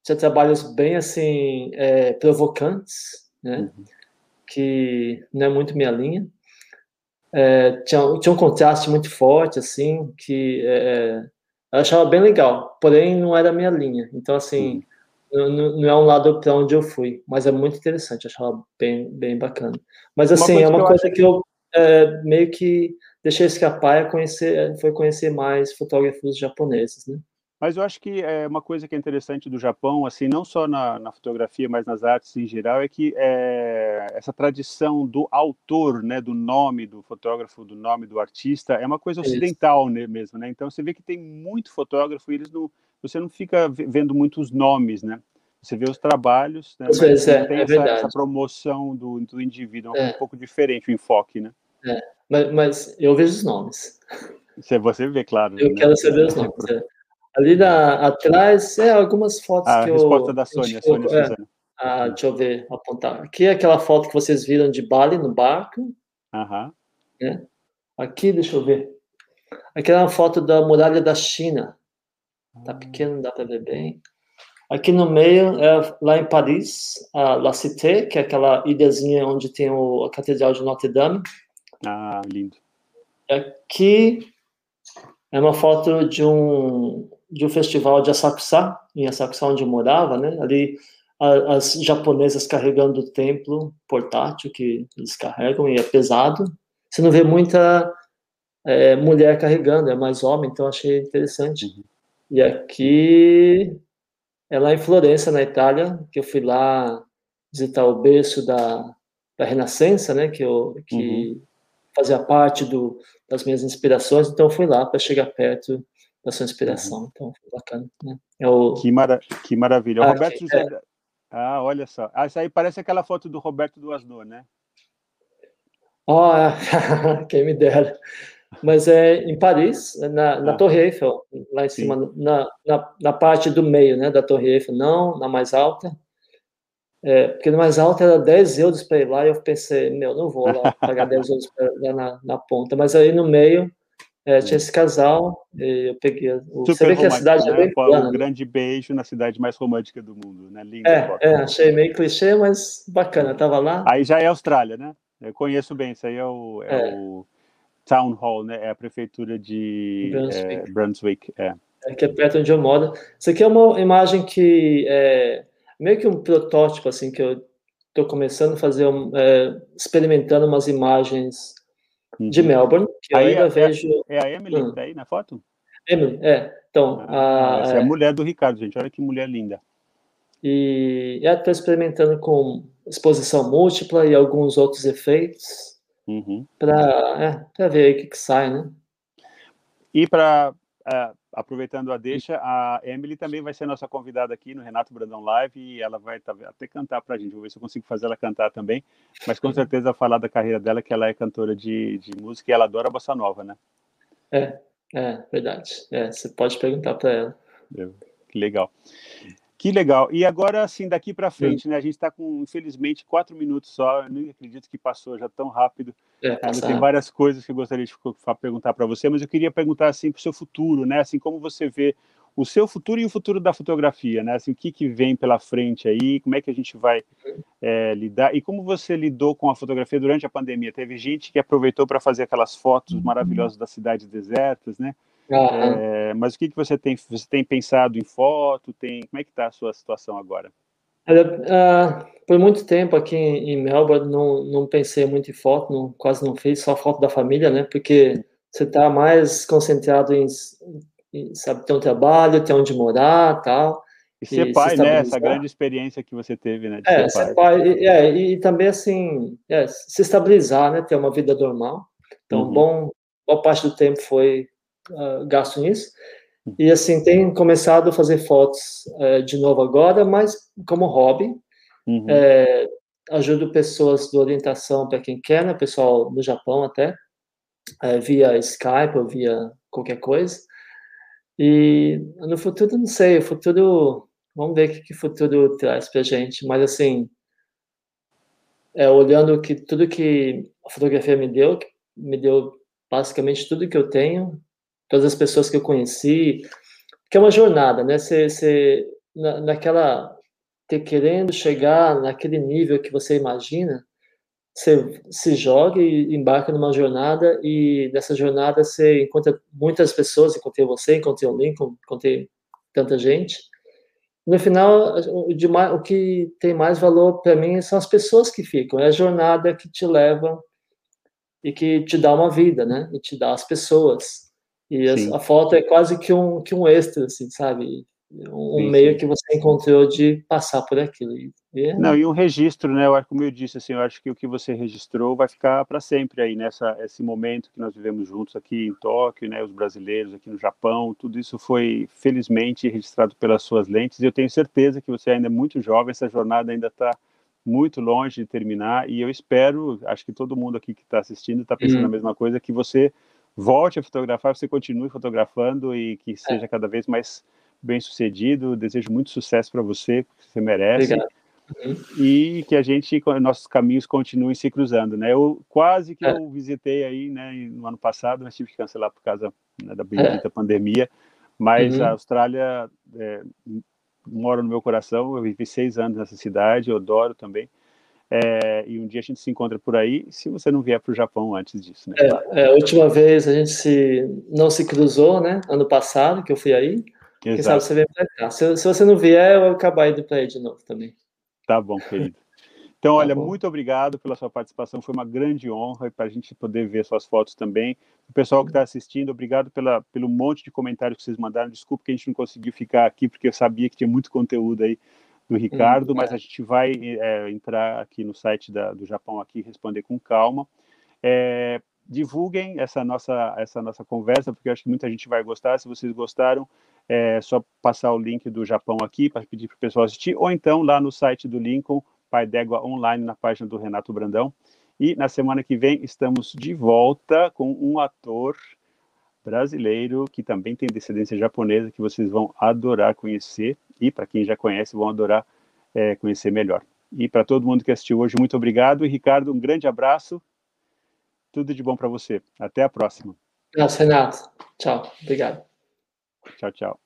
tinha trabalhos bem assim é, provocantes, né? Uhum. Que não é muito minha linha. É, tinha, tinha um contraste muito forte, assim, que é, eu achava bem legal, porém não era minha linha. Então, assim, uhum. Não, não, é um lado para onde eu fui, mas é muito interessante, achava bem, bem bacana. Mas, assim, é uma coisa que eu é, meio que deixei escapar, é conhecer, foi conhecer mais fotógrafos japoneses, né? Mas eu acho que é uma coisa que é interessante do Japão, assim, não só na, na fotografia, mas nas artes em geral, é que é, essa tradição do autor, né, do nome do fotógrafo, do nome do artista, é uma coisa ocidental né, mesmo, né? Então você vê que tem muito fotógrafo e eles não, você não fica vendo muitos nomes, né? Você vê os trabalhos, né? Vezes, é, tem é essa, essa, promoção do, do indivíduo, é um pouco diferente o enfoque, né? É, mas, mas eu vejo os nomes. Você, você vê, claro. Eu né? quero saber os nomes. É. Ali atrás, é algumas fotos ah, que eu. A resposta da Sônia, Sônia é, Suzana. Ah, deixa eu ver, apontar. Aqui é aquela foto que vocês viram de Bali no barco. Aham. Né? Aqui, deixa eu ver. Aqui é uma foto da muralha da China. Tá pequeno, não dá para ver bem. Aqui no meio, é lá em Paris, a La Cité, que é aquela ilhazinha onde tem o, a Catedral de Notre Dame. Ah, lindo. Aqui é uma foto de um, de um festival de Asakusa, em Asakusa onde eu morava, né? Ali a, as japonesas carregando o templo portátil que eles carregam e é pesado. Você não vê muita é, mulher carregando, é mais homem, então achei interessante. Uhum. E aqui é lá em Florença, na Itália, que eu fui lá visitar o berço da, da Renascença, né? Que, eu, que uhum. fazia parte do, das minhas inspirações, então eu fui lá para chegar perto da sua inspiração. Uhum. Então, foi bacana. Né? É o... que, mara que maravilha. Ah, Roberto José... é... Ah, olha só. Ah, isso aí parece aquela foto do Roberto do né? Oh, quem me dera. Mas é em Paris, na, na ah. Torre Eiffel, lá em Sim. cima, na, na, na, parte do meio né, da Torre Eiffel, não na mais alta. É, porque na mais alta era 10 euros para ir lá, e eu pensei, meu, não vou lá pagar 10 euros para ir na, na ponta. Mas aí no meio é, tinha esse casal, e eu peguei. O, você vê que a cidade é né? é bem plana, Um né? grande beijo na cidade mais romântica do mundo, né? Linda. É, é, achei meio clichê, mas bacana, tava lá. Aí já é Austrália, né? Eu conheço bem, isso aí é o, é é. o Town Hall, né? É a prefeitura de Brunswick. É, Brunswick é. é. que é perto onde eu moro. Isso aqui é uma imagem que é meio que um protótipo, assim, que eu estou começando a fazer, um, é, experimentando umas imagens uhum. de Melbourne, que aí, eu ainda é, vejo... É a Emily hum. que tá aí na foto? Emily, é. Então, ah, a, essa é a mulher do Ricardo, gente. Olha que mulher linda. E estou experimentando com exposição múltipla e alguns outros efeitos uhum. para é, ver aí o que, que sai, né? E para uh, é, aproveitando a deixa, a Emily também vai ser nossa convidada aqui no Renato Brandão Live e ela vai tá, até cantar para a gente. Vou ver se eu consigo fazer ela cantar também, mas com certeza falar da carreira dela, que ela é cantora de, de música e ela adora bossa nova, né? É, é verdade. É, você pode perguntar para ela. Que legal. Que legal. E agora, assim, daqui para frente, né? A gente está com, infelizmente, quatro minutos só. Eu nem acredito que passou já tão rápido. É, tem várias coisas que eu gostaria de perguntar para você, mas eu queria perguntar assim para o seu futuro, né? Assim, como você vê o seu futuro e o futuro da fotografia, né? Assim, o que, que vem pela frente aí? Como é que a gente vai é, lidar? E como você lidou com a fotografia durante a pandemia? Teve gente que aproveitou para fazer aquelas fotos maravilhosas das cidades desertas, né? É, mas o que, que você tem? Você tem pensado em foto? Tem como é que está a sua situação agora? Uh, por muito tempo aqui em Melbourne não, não pensei muito em foto, não, quase não fiz só foto da família, né? Porque você está mais concentrado em, em, sabe ter um trabalho, ter onde morar, tal. E ser e pai, né? Essa grande experiência que você teve, né? é, ser, ser pai. E, é, e, também assim, é, se estabilizar, né? Ter uma vida normal. Então, uhum. bom, boa parte do tempo foi uh, gasto nisso. E assim, tem começado a fazer fotos uh, de novo agora, mas como hobby. Uhum. É, ajudo pessoas de orientação para quem quer, né? Pessoal no Japão até, é, via Skype ou via qualquer coisa. E no futuro, não sei, o futuro, vamos ver o que, que o futuro traz para gente, mas assim, é, olhando que tudo que a fotografia me deu, me deu basicamente tudo que eu tenho, todas as pessoas que eu conheci, que é uma jornada, né? Você, você na, naquela ter querendo chegar naquele nível que você imagina, você se joga e embarca numa jornada e nessa jornada você encontra muitas pessoas, encontrei você, encontrei o Lincoln, encontrei tanta gente. No final, o, que tem mais valor para mim são as pessoas que ficam, é a jornada que te leva e que te dá uma vida, né? E te dá as pessoas. E a, a, foto é quase que um, que um extra, assim, sabe? Um sim, meio sim. que você encontrou de passar por aquilo. E, é... Não, e um registro, né? Eu, como eu disse, assim, eu acho que o que você registrou vai ficar para sempre aí nessa esse momento que nós vivemos juntos aqui em Tóquio, né? Os brasileiros aqui no Japão, tudo isso foi felizmente registrado pelas suas lentes. E eu tenho certeza que você ainda é muito jovem, essa jornada ainda está muito longe de terminar. E eu espero, acho que todo mundo aqui que está assistindo está pensando hum. a mesma coisa, que você volte a fotografar, você continue fotografando e que é. seja é. cada vez mais bem sucedido. Desejo muito sucesso para você, que você merece. Obrigado. E que a gente, nossos caminhos continuem se cruzando, né? Eu quase que é. eu visitei aí, né, no ano passado, mas tive que cancelar por causa né, da bendita é. pandemia. Mas uhum. a Austrália é, mora no meu coração. Eu vivi seis anos nessa cidade, eu adoro também. É, e um dia a gente se encontra por aí, se você não vier para o Japão antes disso, né? É, é, a última vez a gente se, não se cruzou, né? Ano passado, que eu fui aí. Exato. Quem sabe você vem para cá. Se, se, você não vier, eu vou acabar indo para aí de novo também. Tá bom, querido. Então, olha, tá muito obrigado pela sua participação, foi uma grande honra para a gente poder ver suas fotos também. O pessoal que está assistindo, obrigado pela, pelo monte de comentários que vocês mandaram. Desculpa que a gente não conseguiu ficar aqui, porque eu sabia que tinha muito conteúdo aí do Ricardo, hum, mas é. a gente vai é, entrar aqui no site da, do Japão aqui e responder com calma. É, divulguem essa nossa, essa nossa conversa, porque eu acho que muita gente vai gostar. Se vocês gostaram, é só passar o link do Japão aqui para pedir para o pessoal assistir, ou então lá no site do Lincoln, Pai d'Égua Online, na página do Renato Brandão. E na semana que vem estamos de volta com um ator brasileiro que também tem descendência japonesa, que vocês vão adorar conhecer, e para quem já conhece, vão adorar é, conhecer melhor. E para todo mundo que assistiu hoje, muito obrigado. E Ricardo, um grande abraço tudo de bom para você. Até a próxima. Nossa, Renato. Tchau. Obrigado. Tchau, tchau.